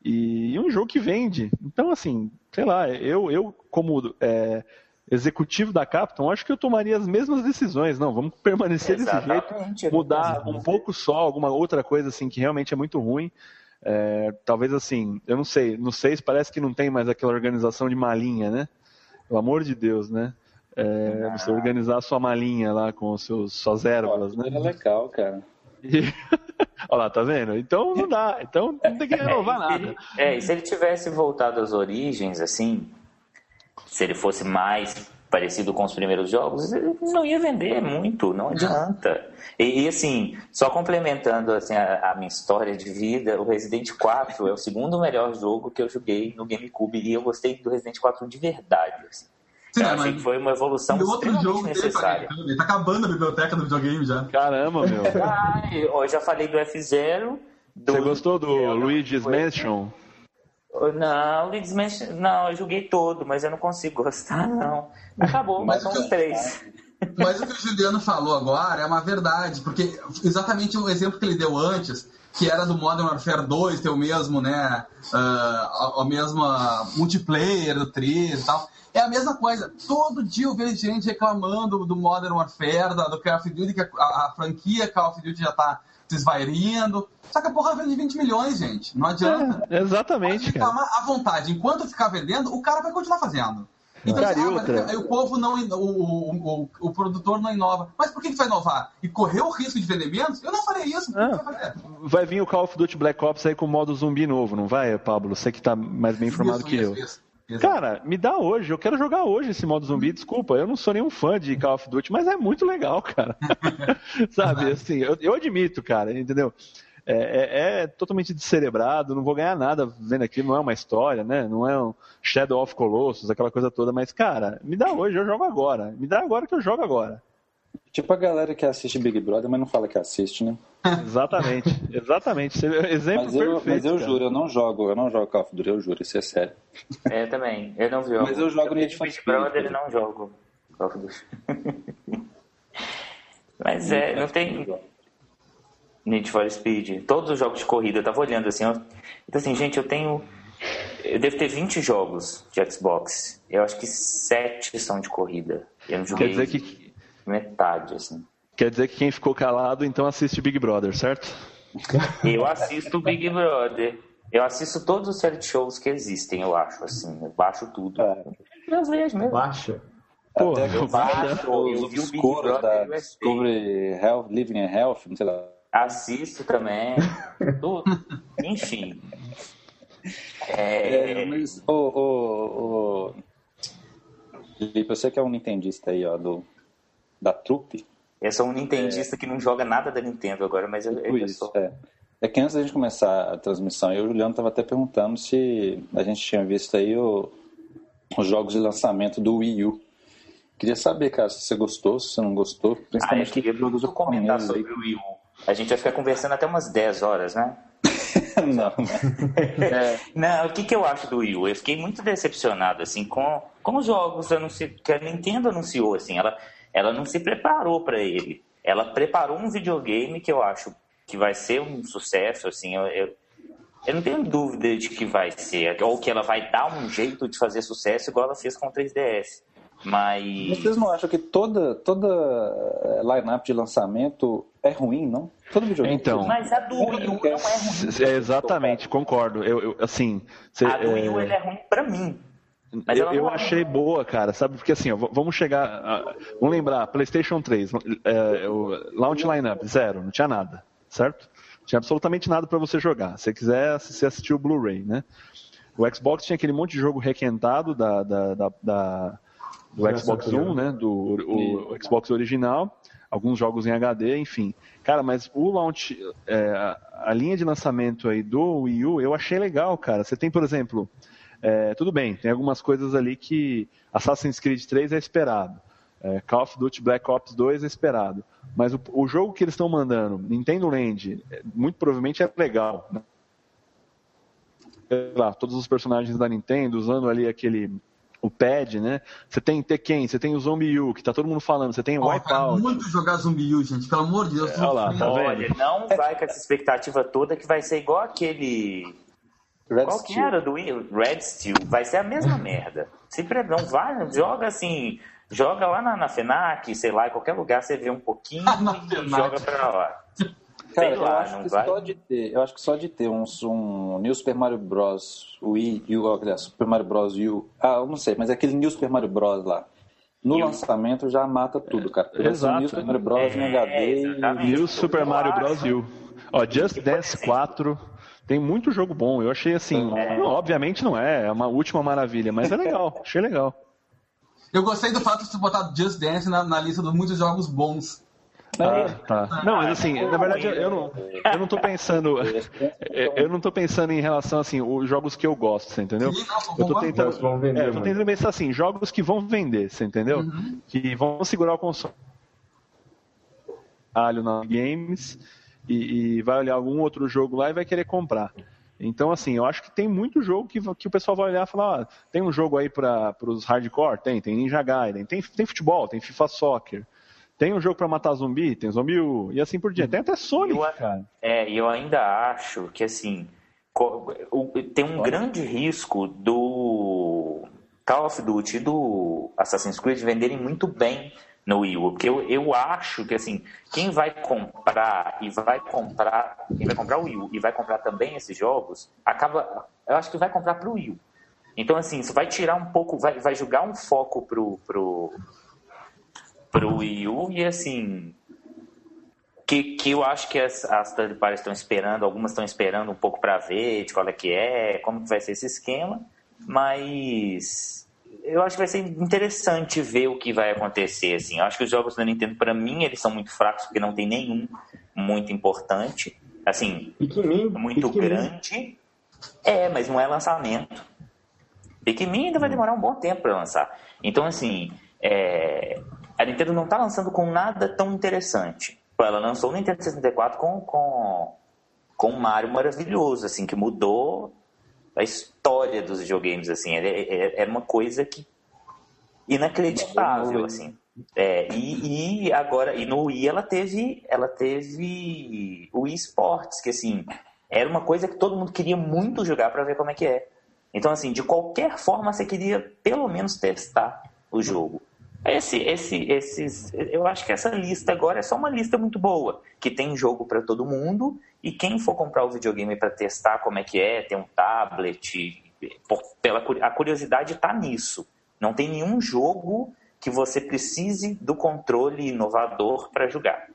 e, e um jogo que vende. Então assim, sei lá, eu eu como é, executivo da Capcom, acho que eu tomaria as mesmas decisões. Não, vamos permanecer Exatamente. desse jeito, mudar um pouco só, alguma outra coisa assim que realmente é muito ruim. É, talvez assim, eu não sei, no 6 parece que não tem mais aquela organização de malinha, né? Pelo amor de Deus, né? É, você organizar a sua malinha lá com os seus, suas ervas, Pô, né? É legal, cara. <laughs> E... Olha lá, tá vendo? Então não dá, então não tem que renovar é, <laughs> nada. É, e se ele tivesse voltado às origens, assim, se ele fosse mais parecido com os primeiros jogos, não ia vender muito, não adianta. E, e assim, só complementando assim, a, a, minha história de vida, o Resident 4 é o segundo melhor jogo que eu joguei no GameCube e eu gostei do Resident 4 de verdade. Assim. Sim, eu achei que foi uma evolução extremamente jogo necessária. Ele tá acabando a biblioteca do videogame já. Caramba, meu. <laughs> Ah, eu já falei do F0. Do... Você gostou do Luigi's Mansion? Não, Mansion, não, eu joguei todo, mas eu não consigo gostar, não. Acabou, mas são os três. <laughs> Mas o que o Juliano falou agora é uma verdade, porque exatamente o exemplo que ele deu antes, que era do Modern Warfare 2, ter o mesmo, né, uh, a, a mesma multiplayer do 3 e tal, é a mesma coisa. Todo dia eu vejo gente reclamando do Modern Warfare, do Call of Duty, que a, a franquia Call of Duty já tá desvairindo. Só que a porra vende 20 milhões, gente. Não adianta. É, exatamente, cara. à vontade. Enquanto ficar vendendo, o cara vai continuar fazendo. Então, cara, ah, mas, o povo não. O, o, o, o, produtor não inova. Mas por que, que vai inovar? E correr o risco de vender menos? Eu não farei isso. Ah, vai vir o Call of Duty Black Ops aí com o modo zumbi novo, não vai, Pablo? Você que tá mais bem informado isso, que isso, eu. Isso. Cara, me dá hoje, eu quero jogar hoje esse modo zumbi, desculpa, eu não sou nenhum fã de Call of Duty, mas é muito legal, cara. <laughs> Sabe, assim, eu, eu, admito, cara, entendeu? É, é, é, totalmente descerebrado, não vou ganhar nada vendo aquilo, não é uma história, né? Não é um Shadow of Colossus, aquela coisa toda, mas, cara, me dá hoje, eu jogo agora. Me dá agora que eu jogo agora. Tipo a galera que assiste Big Brother, mas não fala que assiste, né? exatamente, exatamente. Exemplo mas eu, perfeito. Mas eu juro, eu não jogo, eu não jogo Call of Duty, eu juro, isso é sério. É, eu também, eu não jogo. Mas eu jogo Need for Speed. Big Brother eu não jogo Call of Duty. <laughs> mas é, não tem... Need for Speed, todos os jogos de corrida, eu tava olhando assim, então assim, gente, eu tenho... Eu devo ter 20 jogos de Xbox. Eu acho que 7 são de corrida. Eu não joguei... Quer dizer que metade, assim. Quer dizer que quem ficou calado, então assiste Big Brother, certo? Eu assisto Big Brother. Eu assisto todos os reality shows que existem, eu acho, assim. Eu baixo tudo. É. Eu vejo mesmo. Baixa. Pô, Até eu baixo, eu vi o Big Brother da Discovery Health, Living and Health, não sei lá. Assisto também. <laughs> tudo. Enfim. É... é mas, ô, ô, ô... Felipe, você que é um nintendista aí, ó, do da trupe. Eu sou um nintendista é... que não joga nada da Nintendo agora, mas eu, eu isso, sou... é. é que antes da gente começar a transmissão, eu e o Juliano estava até perguntando se a gente tinha visto aí o, os jogos de lançamento do Wii U. Queria saber, cara, se você gostou, se você não gostou, principalmente ah, eu queria jogos comentar sobre o Wii U. A gente vai ficar conversando até umas 10 horas, né? <laughs> não. <laughs> é, não, o que, que eu acho do Wii U? Eu fiquei muito decepcionado, assim, com, com os jogos anunci... que a Nintendo anunciou, assim, ela ela não se preparou para ele. Ela preparou um videogame que eu acho que vai ser um sucesso, assim, eu, eu, eu não tenho dúvida de que vai ser, ou que ela vai dar um jeito de fazer sucesso igual ela fez com o 3DS. Mas... Vocês não acham que toda, toda eh, line-up de lançamento é ruim, não? Todo videogame. Então, mas a do Wii U não é ruim. É, exatamente, concordo. Eu, eu assim, cê, a do Wii U é... é ruim para mim. Mas eu, eu achei boa, cara, sabe? Porque assim, ó, vamos chegar. A, vamos lembrar, PlayStation 3, é, o Launch Lineup, zero, não tinha nada, certo? Não tinha absolutamente nada para você jogar. Se você quiser, você assistiu o Blu-ray, né? O Xbox tinha aquele monte de jogo requentado da, da, da, da do Xbox One, né? Do o, o Xbox original. alguns jogos em HD, enfim. Cara, mas o launch, é, a linha de lançamento aí do Wii U, eu achei legal, cara. Você tem, por exemplo, é, tudo bem, tem algumas coisas ali que Assassin's Creed 3 é esperado. É, Call of Duty Black Ops 2 é esperado. Mas o, o jogo que eles estão mandando, Nintendo Land, é, muito provavelmente é legal. Né? Lá, todos os personagens da Nintendo usando ali aquele o pad, né? Você tem Tekken, você tem o Zombie U, que tá todo mundo falando, você tem o oh, Wipeout. muito jogar Zombie U, gente, pelo amor de Deus. É, olha lá, tá Olha, não vai com essa expectativa toda que vai ser igual aquele Red Qual Steel. que era do Red Steel? Vai ser a mesma <laughs> merda. Sempre não vai, joga assim, joga lá na, na FENAC, sei lá, em qualquer lugar você vê um pouquinho <laughs> e joga pra lá. Cara, eu, acho que só de ter, eu acho que só de ter um, um New Super Mario Bros. Wii, U, aliás, Super Mario Bros. U, ah, eu não sei, mas é aquele New Super Mario Bros. lá. No lançamento já mata tudo, cara. É, exato. New Super Mario Bros. É, em HD é, e... New Super Mario Bros. U. Ó, Just Dance 4 tem muito jogo bom. Eu achei assim, é. não, obviamente não é, é uma última maravilha, mas é legal, <laughs> achei legal. Eu gostei do fato de você botar Just Dance na, na lista dos muitos jogos bons. Ah, tá. Não, mas assim, na verdade eu não, eu não tô pensando. <laughs> Eu não tô pensando em relação assim, os jogos que eu gosto, você entendeu? Eu tô tentando. É, eu tô tentando pensar assim, jogos que vão vender, você entendeu? Uhum. Que vão segurar o console na games e, e, vai olhar algum outro jogo lá e vai querer comprar. Então, assim, eu acho que tem muito jogo que, que o pessoal vai olhar e falar: ah, tem um jogo aí para os hardcore? Tem, tem Ninja Gaiden, tem, tem futebol, tem FIFA Soccer. Tem um jogo para matar zumbi, tem zumbi U, e assim por diante. Tem até Sonic, eu, cara. É, e eu ainda acho que, assim, tem um grande risco do Call of Duty e do Assassin's Creed venderem muito bem no U, porque eu, eu acho que assim, quem vai comprar e vai comprar, quem vai comprar o Wii e vai comprar também esses jogos, acaba, eu acho que vai comprar pro Wii. Então assim, isso vai tirar um pouco, vai, vai jogar um foco pro pro pro Wii U e assim, que, que eu acho que as, as third parties estão esperando, algumas estão esperando um pouco para ver de qual é que é, como que vai ser esse esquema, mas eu acho que vai ser interessante ver o que vai acontecer. Assim. Eu acho que os jogos da Nintendo, para mim, eles são muito fracos, porque não tem nenhum muito importante. Assim, Pikmin, muito Pikmin. grande. É, mas não é lançamento. Pikmin ainda vai demorar um bom tempo para lançar. Então, assim, é... a Nintendo não está lançando com nada tão interessante. Ela lançou o Nintendo 64 com, com, com um Mario maravilhoso, assim, que mudou a história dos videogames, assim, era, é, é, era uma coisa que inacreditável, assim. É, e, e, agora, e no Wii ela teve, ela teve o Wii Sports, que assim, era uma coisa que todo mundo queria muito jogar para ver como é que é. Então, assim, de qualquer forma você queria pelo menos testar o jogo. Esse, esse, esses, eu acho que essa lista agora é só uma lista muito boa, que tem jogo para todo mundo e quem for comprar o videogame para testar como é que é, ter um tablet, por, pela, a curiosidade está nisso. Não tem nenhum jogo que você precise do controle inovador para jogar.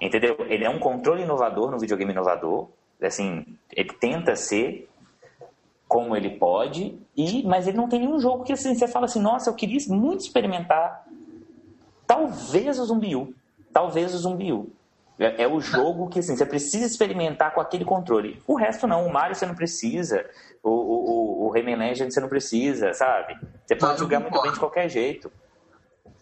Entendeu? Ele é um controle inovador no videogame inovador. Assim, ele tenta ser como ele pode, e mas ele não tem nenhum jogo que assim, você fala assim, nossa, eu queria muito experimentar. Talvez o Zumbi U. Talvez o Zumbi U. É, é, o jogo que assim, você precisa experimentar com aquele controle. O resto não, o Mario você não precisa, o, o, o Rayman Legend você não precisa, sabe? Você pode ah, jogar muito bem de qualquer jeito.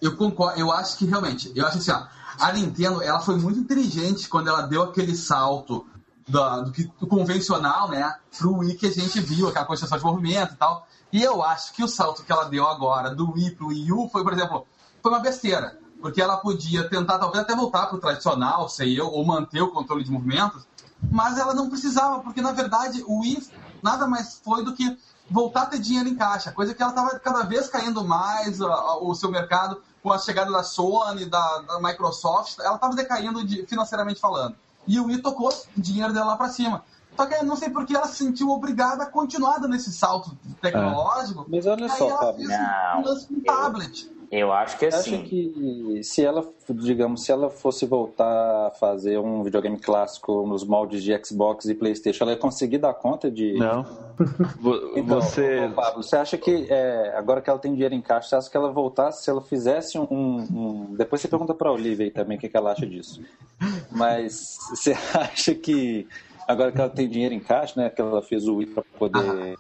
Eu concordo, eu acho que realmente, eu acho assim, ó, a Nintendo ela foi muito inteligente quando ela deu aquele salto do, do, que, do convencional, né, pro Wii que a gente viu, aquela construção de movimento e tal. E eu acho que o salto que ela deu agora do Wii pro Wii U foi, por exemplo, foi uma besteira porque ela podia tentar talvez até voltar para o tradicional, sei eu, ou manter o controle de movimentos, mas ela não precisava, porque na verdade o Wii nada mais foi do que voltar a ter dinheiro em caixa, coisa que ela estava cada vez caindo mais o seu mercado com a chegada da Sony, da, da Microsoft, ela estava decaindo de, financeiramente falando. E o Wii tocou o dinheiro dela lá para cima. Só que não sei porque ela se sentiu obrigada a continuar dando esse salto tecnológico. É. Mas olha só, ela fez um lance com tablet. Eu acho que Você assim. acha que se ela, digamos, se ela fosse voltar a fazer um videogame clássico nos moldes de Xbox e Playstation, ela ia conseguir dar conta de... Não. <laughs> Então, você. ô, Pablo, você acha que é, agora que ela tem dinheiro em caixa, você acha que ela voltasse, se ela fizesse um. um- depois você pergunta para a Olivia aí também o que, que ela acha disso. Mas <laughs> você acha que agora que ela tem dinheiro em caixa, né, que ela fez o Wii para poder arrecadar,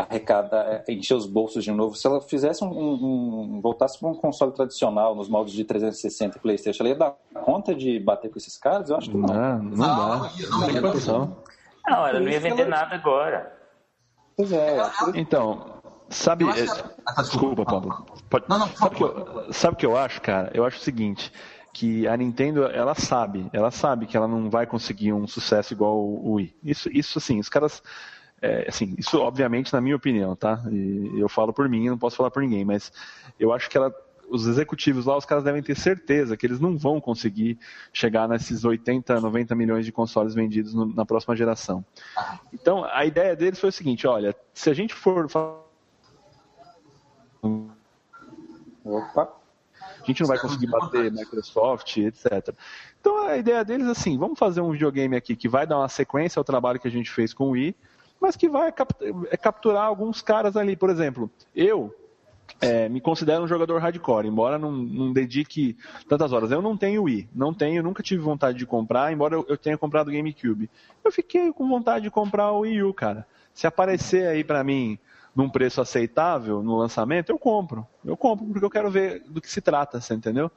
é, encher os bolsos de novo, se ela fizesse um, um- um- voltasse para um console tradicional nos moldes de 360 e PlayStation, ela ia dar conta de bater com esses caras? Eu acho que não. Não, não dá. Não, não Não condição. Não, ela não ia vender nada agora. Pois é. Então, sabe. É- Ah, tá, desculpa. Pablo. Pode- Não, não, sabe o que eu- sabe o que eu acho, cara? Eu acho o seguinte, que a Nintendo, ela sabe, ela sabe que ela não vai conseguir um sucesso igual o Wii. Isso, isso assim, os caras, é, assim, isso obviamente na minha opinião, tá? E eu falo por mim, não posso falar por ninguém, mas eu acho que ela, os executivos lá, os caras devem ter certeza que eles não vão conseguir chegar nesses 80, 90 milhões de consoles vendidos no- na próxima geração. Então, a ideia deles foi o seguinte, olha, se a gente for Opa. A gente não vai conseguir bater Microsoft, etc. Então a ideia deles é assim, vamos fazer um videogame aqui que vai dar uma sequência ao trabalho que a gente fez com o Wii, mas que vai é, capturar alguns caras ali. Por exemplo, eu é, me considero um jogador hardcore, embora não, não dedique tantas horas. Eu não tenho Wii, não tenho, nunca tive vontade de comprar, embora eu, eu tenha comprado GameCube. Eu fiquei com vontade de comprar o Wii U, cara. Se aparecer aí pra mim num preço aceitável no lançamento, eu compro. Eu compro porque eu quero ver do que se trata, você entendeu?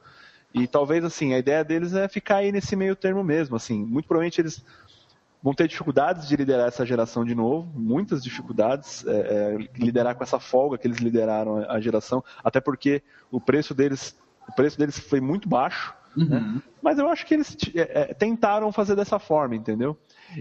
E talvez assim, a ideia deles é ficar aí nesse meio termo mesmo, assim, muito provavelmente eles vão ter dificuldades de liderar essa geração de novo, muitas dificuldades, é, é, liderar com essa folga que eles lideraram a geração, até porque o preço deles, o preço deles foi muito baixo, né? Mas eu acho que eles é, é, tentaram fazer dessa forma, entendeu?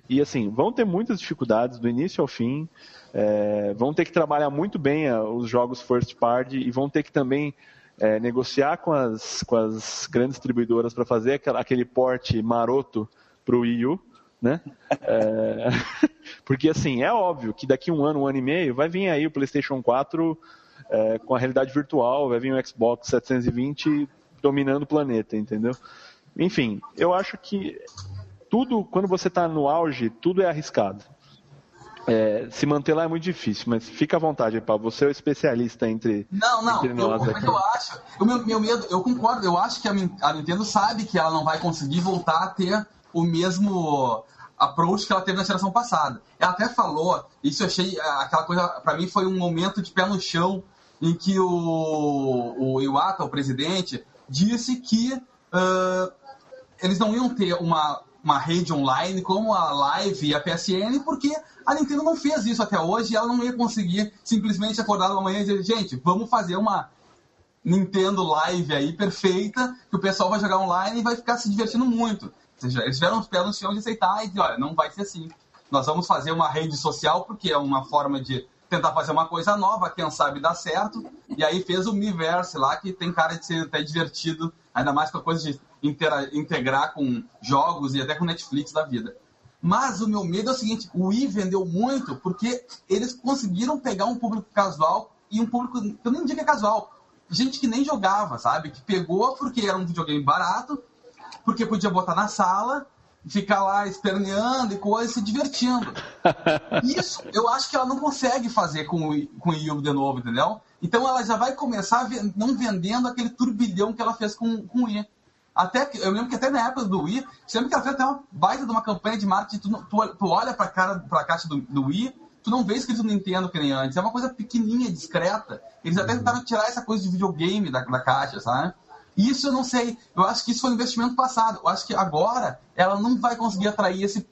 E assim, vão ter muitas dificuldades do início ao fim, é, vão ter que trabalhar muito bem a, os jogos first party e vão ter que também é, negociar com as, com as grandes distribuidoras para fazer aquele porte maroto para o Wii U, né? É, <laughs> porque assim, é óbvio que daqui um ano, um ano e meio, vai vir aí o PlayStation 4 é, com a realidade virtual, vai vir o Xbox 720 dominando o planeta, entendeu? Enfim, eu acho que tudo, quando você está no auge, tudo é arriscado. É, se manter lá é muito difícil, mas fica à vontade, Paulo. Você é o especialista entre, Não, não, entre eu, nós é aqui. que eu acho? O meu, meu medo, eu concordo, eu acho que a, a Nintendo sabe que ela não vai conseguir voltar a ter o mesmo approach que ela teve na geração passada. Ela até falou, isso eu achei, ah, aquela coisa, pra mim foi um momento de pé no chão, em que o, o Iwata, o presidente, disse que ah, eles não iam ter uma, uma rede online como a Live e a PSN, porque a Nintendo não fez isso até hoje e ela não ia conseguir simplesmente acordar uma manhã e dizer, gente, vamos fazer uma Nintendo Live aí perfeita, que o pessoal vai jogar online e vai ficar se divertindo muito. Seja, eles tiveram os pés no chão de aceitar e dizer, olha, não vai ser assim. Nós vamos fazer uma rede social, porque é uma forma de tentar fazer uma coisa nova, quem sabe dá certo. E aí fez o Miiverse lá, que tem cara de ser até divertido, ainda mais com a coisa de integrar com jogos e até com Netflix da vida. Mas o meu medo é o seguinte, o Wii vendeu muito porque eles conseguiram pegar um público casual e um público, eu nem digo que é casual, gente que nem jogava, sabe? Que pegou porque era um videogame barato, porque podia botar na sala, ficar lá esperneando e coisa, se divertindo. <laughs> Isso eu acho que ela não consegue fazer com o, com o Wii U de novo, entendeu? Então ela já vai começar não vendendo aquele turbilhão que ela fez com, com o Wii. Até que, eu lembro que até na época do Wii, sempre que ela fez até uma baita de uma campanha de marketing, tu, tu, tu olha pra, cara, pra caixa do, do Wii, tu não vê escrito Nintendo que nem antes. É uma coisa pequenininha, discreta. Eles até tentaram tirar essa coisa de videogame da, da caixa, sabe? Isso eu não sei. Eu acho que isso foi um investimento passado. Eu acho que agora ela não vai conseguir atrair esse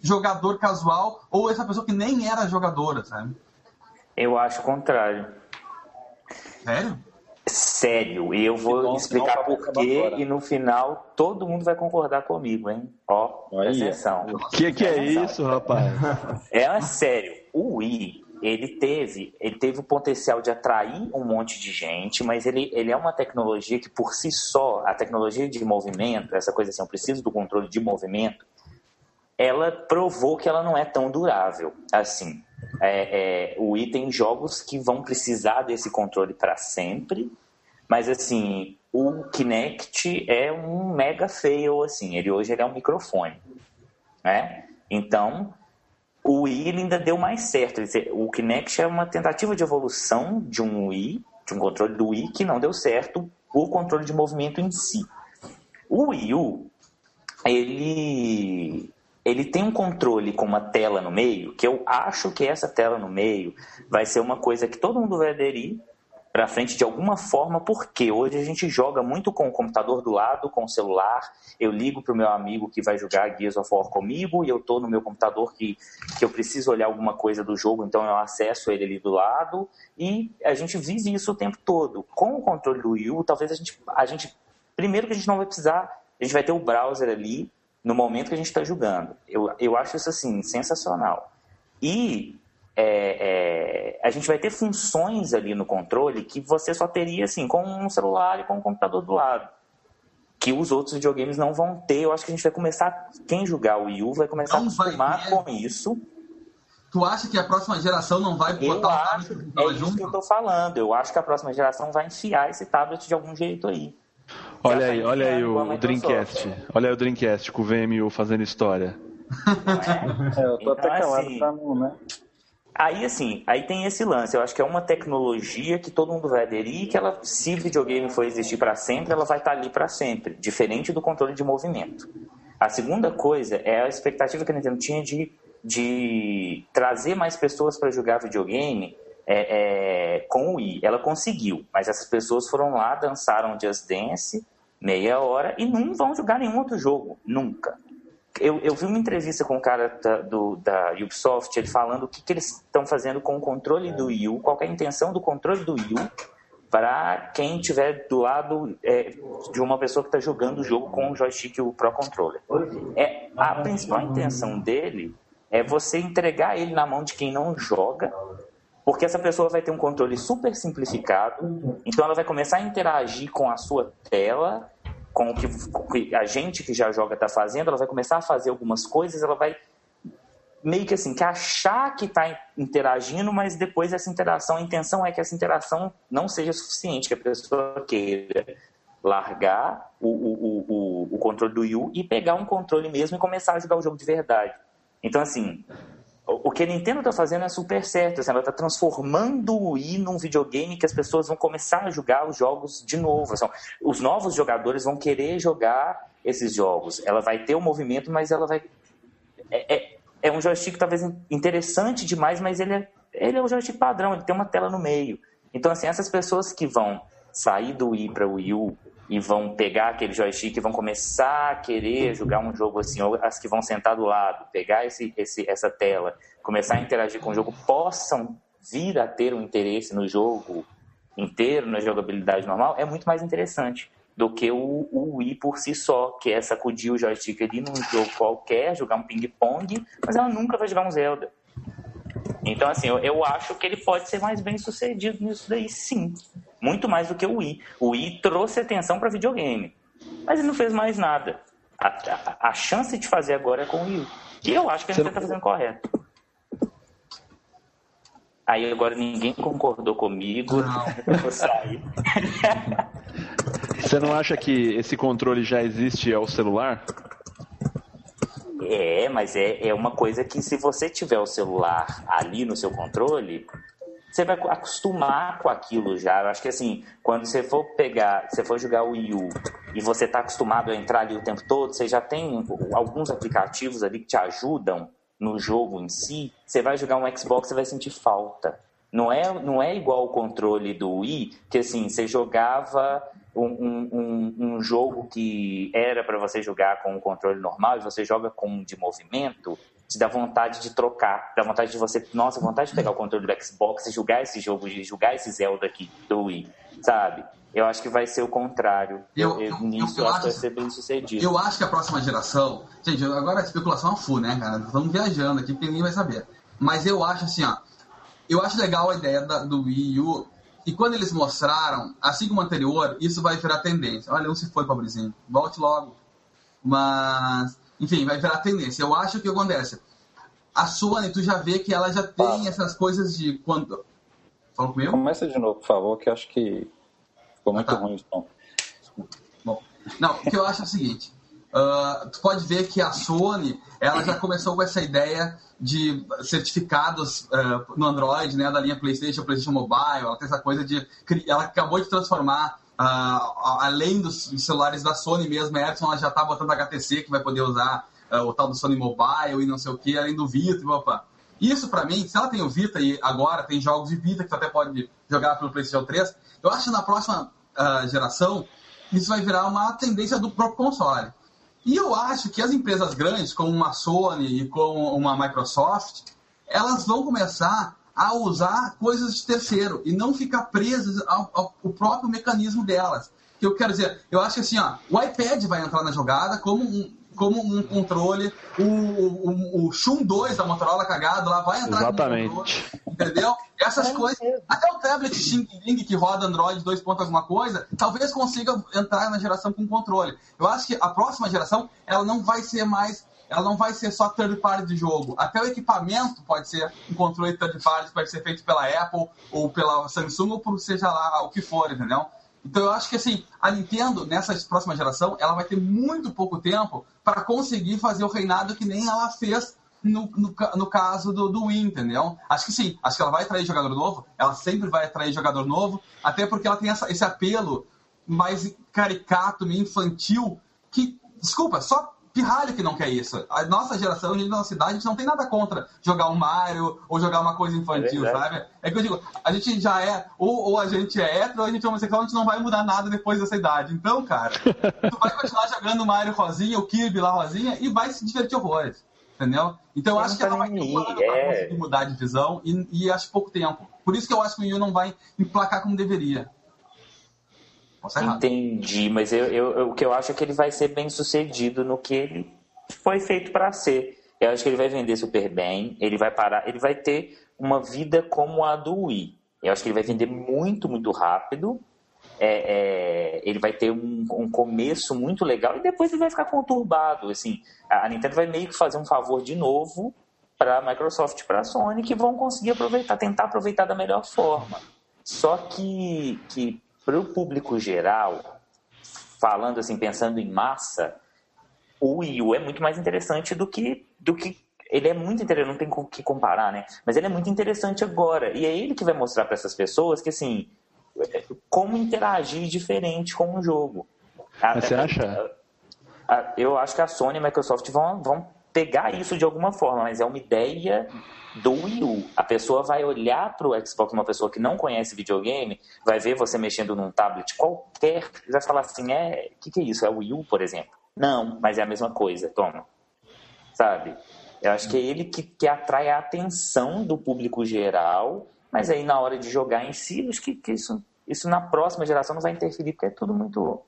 jogador casual ou essa pessoa que nem era jogadora, sabe? Eu acho o contrário. Sério? Sério, e eu vou explicar por quê e no final todo mundo vai concordar comigo, hein? Ó, Olha presta atenção. Que que é Presta isso, rapaz? É sério, o Wii, ele teve, ele teve o potencial de atrair um monte de gente, mas ele, ele é uma tecnologia que por si só, a tecnologia de movimento, essa coisa assim, eu preciso do controle de movimento, ela provou que ela não é tão durável assim. É, é, o Wii tem jogos que vão precisar desse controle para sempre, Mas assim, o Kinect é um mega fail, assim. Ele hoje ele é um microfone, né? Então, o Wii ainda deu mais certo. O Kinect é uma tentativa de evolução de um Wii, de um controle do Wii que não deu certo, o controle de movimento em si. O Wii U, ele ele tem um controle com uma tela no meio, que eu acho que essa tela no meio vai ser uma coisa que todo mundo vai aderir para frente de alguma forma, porque hoje a gente joga muito com o computador do lado, com o celular. Eu ligo para o meu amigo que vai jogar Gears of War comigo e eu estou no meu computador que, que eu preciso olhar alguma coisa do jogo, então eu acesso ele ali do lado e a gente vive isso o tempo todo. Com o controle do Wii U, talvez a gente, a gente primeiro que a gente não vai precisar, a gente vai ter o browser ali no momento que a gente está jogando. Eu, eu acho isso assim sensacional. E é, é, a gente vai ter funções ali no controle que você só teria assim com um celular e com um computador do lado. Que os outros videogames não vão ter. Eu acho que a gente vai começar. Quem jogar o Wii U vai começar não a acostumar com isso. Tu acha que a próxima geração não vai botar eu o acho, é isso que eu tô falando. Eu acho que a próxima geração vai enfiar esse tablet de algum jeito aí. Olha aí, olha aí o, o Dreamcast. Olha aí o Dreamcast com o VMU fazendo história. É, eu tô então, até calado assim, pra não, né? Aí, assim, aí tem esse lance. Eu acho que é uma tecnologia que todo mundo vai aderir que ela, se videogame for existir para sempre, ela vai estar tá ali para sempre. Diferente do controle de movimento. A segunda coisa é a expectativa que a Nintendo tinha de, de trazer mais pessoas para jogar videogame é, é, com o Wii. Ela conseguiu, mas essas pessoas foram lá, dançaram Just Dance meia hora e não vão jogar nenhum outro jogo, nunca. Eu, eu vi uma entrevista com o cara da, do, da Ubisoft, ele falando o que, que eles estão fazendo com o controle do Wii U, qual é a intenção do controle do Wii U para quem estiver do lado é, de uma pessoa que está jogando o jogo com o joystick e o Pro Controller. É, a principal intenção dele é você entregar ele na mão de quem não joga porque essa pessoa vai ter um controle super simplificado, então ela vai começar a interagir com a sua tela, com o que, a gente que já joga está fazendo, ela vai começar a fazer algumas coisas, ela vai meio que assim, que achar que está interagindo, mas depois essa interação, a intenção é que essa interação não seja suficiente, que a pessoa queira largar o, o, o, o controle do Wii U e pegar um controle mesmo e começar a jogar o jogo de verdade. Então, assim, o que a Nintendo está fazendo é super certo. Assim, ela está transformando o Wii num videogame que as pessoas vão começar a jogar os jogos de novo. Assim, os novos jogadores vão querer jogar esses jogos. Ela vai ter o um movimento, mas ela vai. É, é, é, um joystick talvez interessante demais, mas ele é, ele é um joystick padrão, ele tem uma tela no meio. Então, assim, essas pessoas que vão sair do Wii para o Wii U e vão pegar aquele joystick e vão começar a querer jogar um jogo assim, ou as que vão sentar do lado, pegar esse, esse, essa tela, começar a interagir com o jogo, possam vir a ter um interesse no jogo inteiro, na jogabilidade normal, é muito mais interessante do que o, o Wii por si só, que é sacudir o joystick ali num jogo qualquer, jogar um ping-pong, mas ela nunca vai jogar um Zelda. Então, assim, eu, eu acho que ele pode ser mais bem sucedido nisso daí, sim. Muito mais do que o Wii. O Wii trouxe atenção para videogame, mas ele não fez mais nada. A, a, a, chance de fazer agora é com o Wii. E eu acho que a gente está fazendo correto. Aí agora ninguém concordou comigo, <laughs> eu vou sair. Você não acha que esse controle já existe ao celular? É, mas é, é uma coisa que se você tiver o celular ali no seu controle, você vai acostumar com aquilo já. Eu acho que assim, quando você for pegar, você for jogar o Wii U e você está acostumado a entrar ali o tempo todo, você já tem alguns aplicativos ali que te ajudam no jogo em si. Você vai jogar um Xbox, você vai sentir falta. Não é, não é igual o controle do Wii, que assim, você jogava um, um, um jogo que era para você jogar com o controle normal e você joga com um de movimento, te dá vontade de trocar, dá vontade de você, nossa, vontade de pegar o controle do Xbox e jogar esse jogo, e jogar esse Zelda aqui do Wii, sabe? Eu acho que vai ser o contrário. Eu, eu, eu nisso eu, eu acho que vai ser bem sucedido. Eu acho que a próxima geração. Gente, agora a especulação é full, né, cara? Estamos viajando aqui porque ninguém vai saber. Mas eu acho assim, ó. Eu acho legal a ideia da, do Wii U. E quando eles mostraram, assim como o anterior, isso vai virar tendência. Olha, não se foi, pobrezinho. Volte logo. Mas enfim, vai virar tendência. Eu acho que acontece. A Sony, tu já vê que ela já tem ah. essas coisas de quando. Fala comigo? Começa de novo, por favor, que eu acho que Ficou muito Ah, tá. ruim o som. Bom, não, o que eu acho é o seguinte. Ah, tu pode ver que a Sony ela já começou com essa ideia de certificados ah, no Android, né, da linha PlayStation, PlayStation Mobile. Ela tem essa coisa de ela acabou de transformar a- além dos celulares da Sony mesmo, a Ericsson ela já está botando HTC que vai poder usar o tal do Sony Mobile e não sei o que, além do Vita e opa. Isso pra mim, se ela tem o Vita e agora tem jogos de Vita que tu até pode jogar pelo PlayStation 3, eu acho que na próxima geração isso vai virar uma tendência do próprio console. E eu acho que as empresas grandes, como uma Sony e como uma Microsoft, elas vão começar a usar coisas de terceiro e não ficar presas ao, ao- ao próprio mecanismo delas. Que eu quero dizer, eu acho que assim, ó, o iPad vai entrar na jogada como um, como um controle, o, o, o Shun 2 da Motorola cagado lá vai entrar Exatamente. controle, entendeu? Essas coisas, até o tablet Xing Ling que roda Android 2 ponto alguma coisa, talvez consiga entrar na geração com controle. Eu acho que a próxima geração, ela não vai ser mais ela não vai ser só third party de jogo. Até o equipamento pode ser um controle third party, pode ser feito pela Apple ou pela Samsung ou por seja lá o que for, entendeu? Então eu acho que assim, a Nintendo, nessa próxima geração, ela vai ter muito pouco tempo para conseguir fazer o reinado que nem ela fez no, no, no caso do, do Wii, entendeu? Acho que sim, acho que ela vai atrair jogador novo, ela sempre vai atrair jogador novo, até porque ela tem essa- esse apelo mais caricato, meio infantil, que, desculpa, só pirralho que não quer isso. A nossa geração, a gente da nossa cidade, a gente não tem nada contra jogar um Mario ou jogar uma coisa infantil, É sabe? É que eu digo, a gente já é, ou, ou a gente é hétero ou a gente é homossexual, a gente não vai mudar nada depois dessa idade. Então, cara, <laughs> tu vai continuar jogando Mario Rosinha, o Kirby lá Rosinha, e vai se divertir horrores. Entendeu? Então eu acho que ela vai ter um ano pra é. conseguir mudar de visão e, e acho pouco tempo. Por isso que eu acho que o Yu não vai emplacar como deveria. Entendi, mas eu, eu- eu- o que eu acho é que ele vai ser bem sucedido no que ele foi feito para ser. Eu acho que ele vai vender super bem, ele vai parar, ele vai ter uma vida como a do Wii. Eu acho que ele vai vender muito, muito rápido. É, é, ele vai ter um, um começo muito legal e depois ele vai ficar conturbado. Assim, a a Nintendo vai meio que fazer um favor de novo para a Microsoft e para a Sony que vão conseguir aproveitar, tentar aproveitar da melhor forma. Só que, que para o público geral, falando assim, pensando em massa, o Wii U é muito mais interessante do que, do que ele é muito interessante, não tem com o que comparar, né? Mas ele é muito interessante agora. E é ele que vai mostrar para essas pessoas que, assim, como interagir diferente com o jogo. Mas você acha? Eu acho que a Sony e a Microsoft vão, vão pegar isso de alguma forma, mas é uma ideia do Wii U. A pessoa vai olhar para o Xbox, uma pessoa que não conhece videogame, vai ver você mexendo num tablet qualquer, vai falar assim, é, o que, que é isso? É o Wii U, por exemplo? Não, mas é a mesma coisa, toma. Sabe? Eu acho que é ele que, que atrai a atenção do público geral, mas aí na hora de jogar em si, acho que, que isso, isso na próxima geração não vai interferir, porque é tudo muito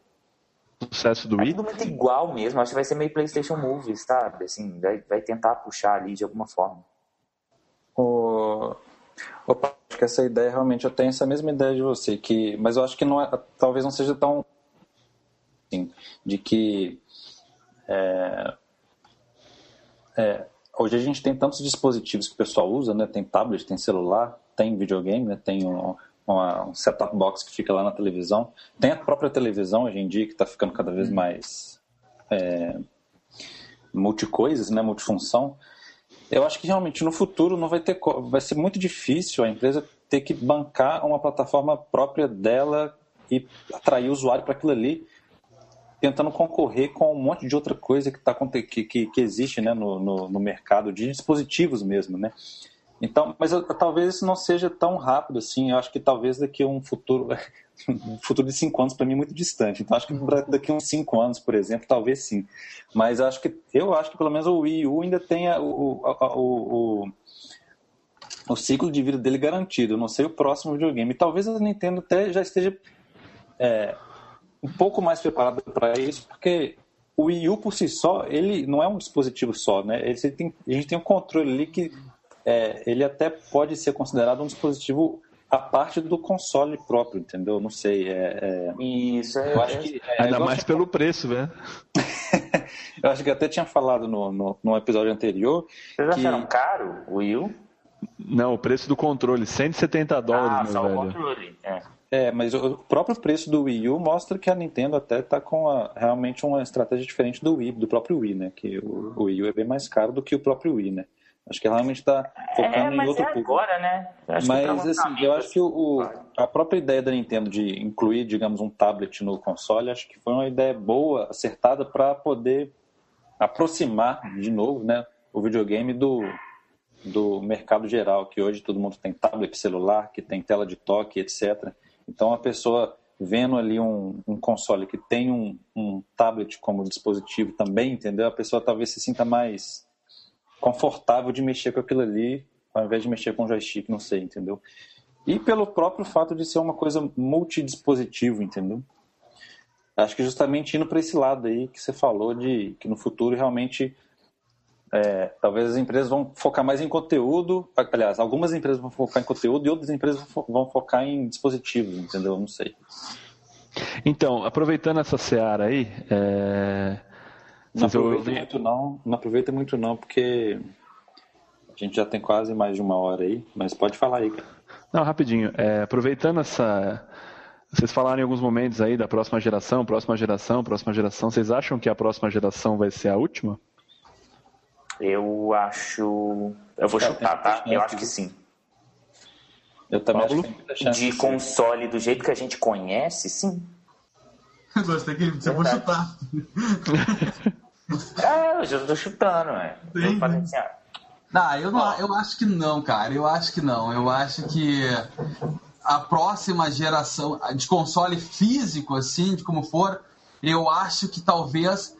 Sucesso do é Wii? tudo muito igual mesmo. Acho que vai ser meio PlayStation Movies, sabe? Assim, vai, vai tentar puxar ali de alguma forma. O... Opa, acho que essa ideia realmente eu tenho essa mesma ideia de você, que, mas eu acho que não é, talvez não seja tão assim, de que é, é, hoje a gente tem tantos dispositivos que o pessoal usa, né? Tem tablet, tem celular, tem videogame, né? Tem um, uma- um set-top box que fica lá na televisão, tem a própria televisão hoje em dia que está ficando cada vez mais é, multicoisas, né? Multifunção. Eu acho que realmente no futuro não vai ter, vai ser muito difícil a empresa ter que bancar uma plataforma própria dela e atrair o usuário para aquilo ali, tentando concorrer com um monte de outra coisa que, tá, que, que, que existe né, no, no, no mercado de dispositivos mesmo, né? Então, mas eu- talvez isso não seja tão rápido assim. Eu acho que talvez daqui a um futuro, <laughs> um futuro de cinco anos para mim é muito distante. Então, acho que pra- daqui a uns cinco anos, por exemplo, talvez sim. Mas acho que eu acho que pelo menos o Wii U ainda tenha o, o, o, o, o ciclo de vida dele garantido. Eu não sei o próximo videogame. Talvez a Nintendo até já esteja é, um pouco mais preparada para isso, porque o Wii U por si só, ele não é um dispositivo só, né? Ele tem, a gente tem um controle ali que é, ele até pode ser considerado um dispositivo à parte do console próprio, entendeu? Não sei. É, é, Isso, é, eu acho que é, Ainda mais pelo preço, né? <laughs> eu acho que até tinha falado no, no, no episódio anterior Vocês que acharam caro o Wii U? Não, o preço do controle, 170 dólares, ah, meu só o velho. controle. É. É, mas o próprio preço do Wii U mostra que a Nintendo até está com a, realmente uma estratégia diferente do Wii, do próprio Wii, né? Que o, o Wii U é bem mais caro do que o próprio Wii, né? Acho que realmente está focando é, em outro é público. agora, né? Acho mas assim, eu acho que o, o, a própria ideia da Nintendo de incluir, digamos, um tablet no console, acho que foi uma ideia boa, acertada para poder aproximar de novo, né, o videogame do do mercado geral, que hoje todo mundo tem tablet celular, que tem tela de toque, etc. Então a pessoa vendo ali um, um console que tem um, um tablet como dispositivo também, entendeu? A pessoa talvez se sinta mais confortável de mexer com aquilo ali, ao invés de mexer com o joystick, não sei, entendeu? E pelo próprio fato de ser uma coisa multidispositivo, entendeu? Acho que justamente indo para esse lado aí que você falou de que no futuro realmente é, talvez as empresas vão focar mais em conteúdo, aliás, algumas empresas vão focar em conteúdo e outras empresas vão focar em dispositivos, entendeu? Não sei. Então, aproveitando essa seara aí, é... não aproveita muito não, não aproveita muito não, porque a gente já tem quase mais de uma hora aí, mas pode falar aí, cara. Não, rapidinho. É, aproveitando essa. Vocês falaram em alguns momentos aí da próxima geração, próxima geração, próxima geração. Vocês acham que a próxima geração vai ser a última? Eu acho. Eu vou chutar, tá? Eu acho que sim. Eu também acho que De console do jeito que a gente conhece, sim. Gostei que você for chutar. <laughs> Eu já tô chutando, é. Eu assim, ah, Não, eu, não, eu acho que não, cara. Eu acho que não. Eu acho que a próxima geração de console físico, assim, de como for, eu acho que talvez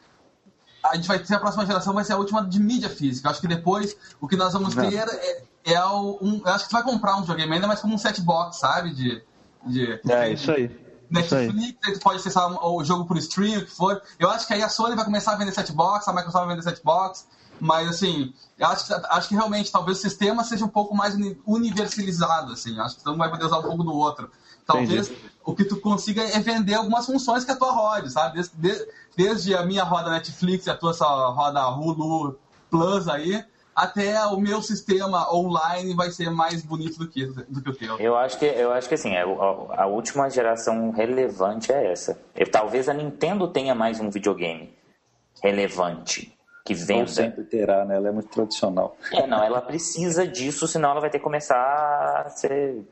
a gente vai ter a próxima geração vai ser a última de mídia física. Eu acho que depois o que nós vamos Não. ter é, é o- um. Eu acho que tu vai comprar um videogame ainda mais como um set box, sabe? De, de É, isso aí. Netflix, aí tu pode acessar o jogo por stream, o que for. Eu acho que aí a Sony vai começar a vender set box, a Microsoft vai vender set box. Mas assim, eu acho que, acho que realmente talvez o sistema seja um pouco mais uni- universalizado, assim. Acho que tu não vai poder usar um pouco do outro. Talvez Entendi. o que tu consiga é vender algumas funções que a tua rode, sabe? Desde, de- desde a minha roda Netflix e a tua roda Hulu Plus aí, até o meu sistema online vai ser mais bonito do que, do que o teu. Eu acho que, eu acho que assim, é, a, a última geração relevante é essa. Eu- talvez a Nintendo tenha mais um videogame relevante que Não venda. sempre terá, né? Ela é muito tradicional. É, não, ela precisa disso, senão ela vai ter que começar a, ser,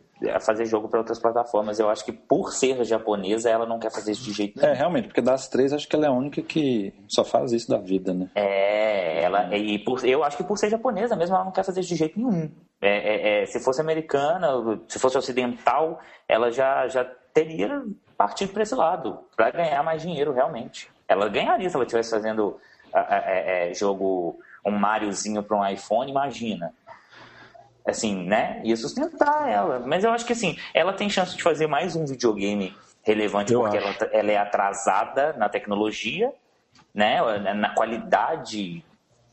fazer jogo para outras plataformas. Eu acho que por ser japonesa, ela não quer fazer isso de jeito nenhum. É, realmente, porque das três, acho que ela é a única que só faz isso da vida, né? É, ela, e por, eu acho que por ser japonesa mesmo, ela não quer fazer isso de jeito nenhum. É, é, é, se fosse americana, se fosse ocidental, ela já, já teria partido para esse lado, para ganhar mais dinheiro realmente. Ela ganharia se ela estivesse fazendo é, é, jogo, um Mariozinho para um iPhone, imagina. Assim, né? Ia sustentar ela. Mas eu acho que assim, ela tem chance de fazer mais um videogame relevante Eu porque ela, ela é atrasada na tecnologia, né? Na qualidade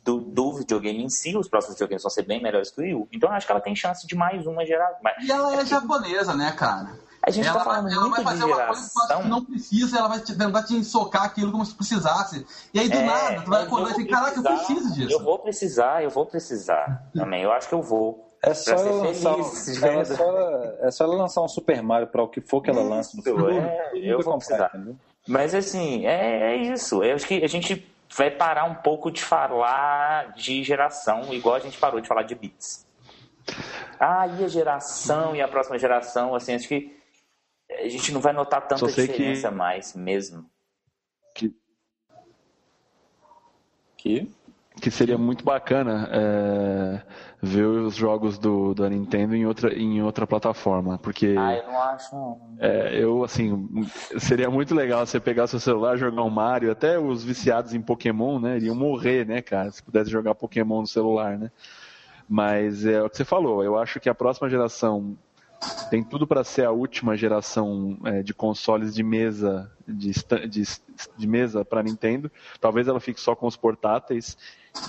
do, do videogame em si. Os próximos videogames vão ser bem melhores que o Wii U. Então eu acho que ela tem chance de mais uma geração. E ela é japonesa, né, cara? A gente ela, tá falando vai, ela muito vai de fazer uma coisa que geração. não precisa, ela vai te, tentar te ensocar aquilo como se precisasse. E aí, do É, nada, tu vai acordar e dizer, caraca, eu preciso disso. Eu vou precisar, eu vou precisar também. Eu acho que eu vou. É <laughs> só, ela lançar, feliz, um- ela verdade. só, é só ela lançar um Super Mario para o que for que ela lança no futuro. é, eu vou comprar, precisar. Mas assim, é, é isso. Eu acho que a gente vai parar um pouco de falar de geração, igual a gente parou de falar de bits. Ah, e a geração e a próxima geração, assim, acho que a gente não vai notar tanta sei que- diferença mais mesmo. Que Que seria muito bacana é, ver os jogos do, da Nintendo em outra, em outra plataforma. Porque Ah, eu não acho. é, eu, assim, seria muito legal você pegar seu celular, jogar um Mario, até os viciados em Pokémon, né? Iriam morrer, né, cara? Se pudesse jogar Pokémon no celular, né? Mas é o que você falou, eu acho que a próxima geração tem tudo para ser a última geração é, de consoles de mesa de, de, de mesa para Nintendo. Talvez ela fique só com os portáteis.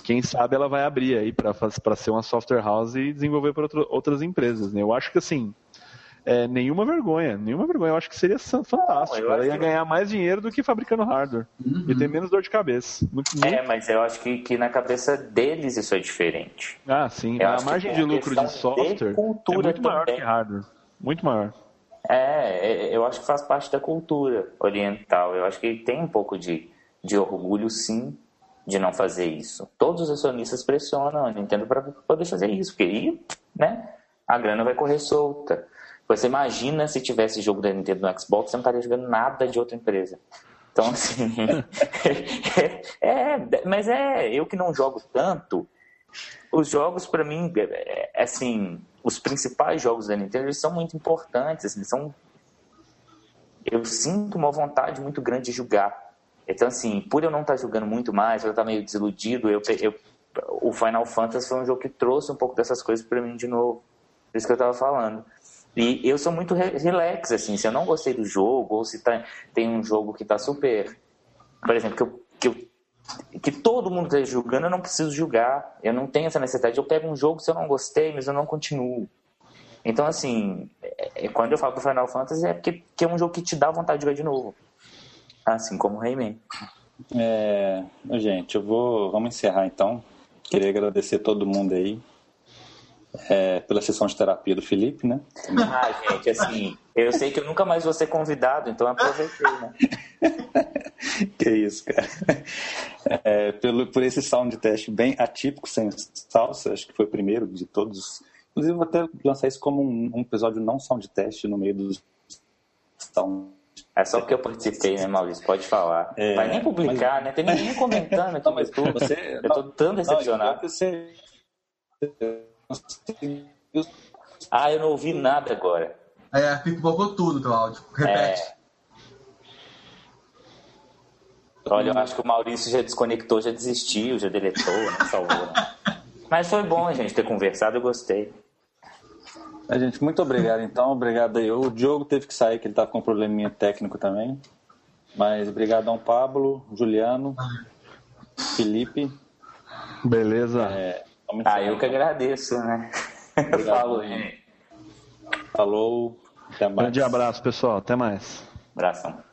Quem sabe ela vai abrir aí para ser uma software house e desenvolver para outras empresas. Né? Eu acho que assim é, nenhuma vergonha, nenhuma vergonha. Eu acho que seria fantástico. eu ela ia que- ganhar mais dinheiro do que fabricando hardware e ter menos dor de cabeça. Muito, muito- É, mas eu acho que, que na cabeça deles isso é diferente. Ah, sim. Eu a margem de lucro de questão de software é muito maior também. que hardware. Muito maior. É, é, eu acho que faz parte da cultura oriental. Eu acho que tem um pouco de, de orgulho, sim, de não fazer isso. Todos os acionistas pressionam a Nintendo para poder fazer isso, porque aí, né, a grana vai correr solta. Você imagina se tivesse jogo da Nintendo no Xbox, você não estaria jogando nada de outra empresa. Então, assim. <laughs> é, é, mas é, eu que não jogo tanto, os jogos, para mim, é, é, assim, os principais jogos da Nintendo, eles são muito importantes, assim, são... Eu sinto uma vontade muito grande de jogar. Então, assim, por eu não estar tá jogando muito mais, eu estar tá meio desiludido, eu, eu, o Final Fantasy foi um jogo que trouxe um pouco dessas coisas para mim de novo. Por isso que eu estava falando. E eu sou muito relax, assim, se eu não gostei do jogo, ou se tá, tem um jogo que está super. Por exemplo, que, eu, que, eu, que todo mundo está julgando, eu não preciso julgar. Eu não tenho essa necessidade. Eu pego um jogo se eu não gostei, mas eu não continuo. Então, assim, é, é, quando eu falo do Final Fantasy, é porque que é um jogo que te dá vontade de jogar de novo. Assim como o Rayman. É, gente, eu vou. Vamos encerrar então. Queria agradecer todo mundo aí é, pela sessão de terapia do Felipe, né? Ah, gente, assim, eu sei que eu nunca mais vou ser convidado, então aproveitei, né? <laughs> que isso, cara. É, pelo, por esse sound teste bem atípico, sem salsa, acho que foi o primeiro de todos. Inclusive, vou até lançar isso como um, um episódio não sound teste no meio dos sound é só porque eu participei, né, Maurício? Pode falar. É, Vai nem publicar, mas... né? Tem ninguém comentando aqui não, mas tudo. Você... Eu tô tão decepcionado. Não, você... Ah, eu não ouvi nada agora. É, pipocou tudo teu áudio. Repete. É... Olha, eu acho que o Maurício já desconectou, já desistiu, já deletou, né? Salvou. Né? <laughs> Mas foi bom a gente ter conversado, eu gostei. A gente, muito obrigado então, obrigado aí. O Diogo teve que sair, que ele estava com um probleminha técnico também. Mas obrigadão, Pablo, Juliano, Felipe. Beleza. É, ah, eu que agradeço, né? <laughs> Falou, Falou. Até mais. Grande abraço, pessoal. Até mais. Abração.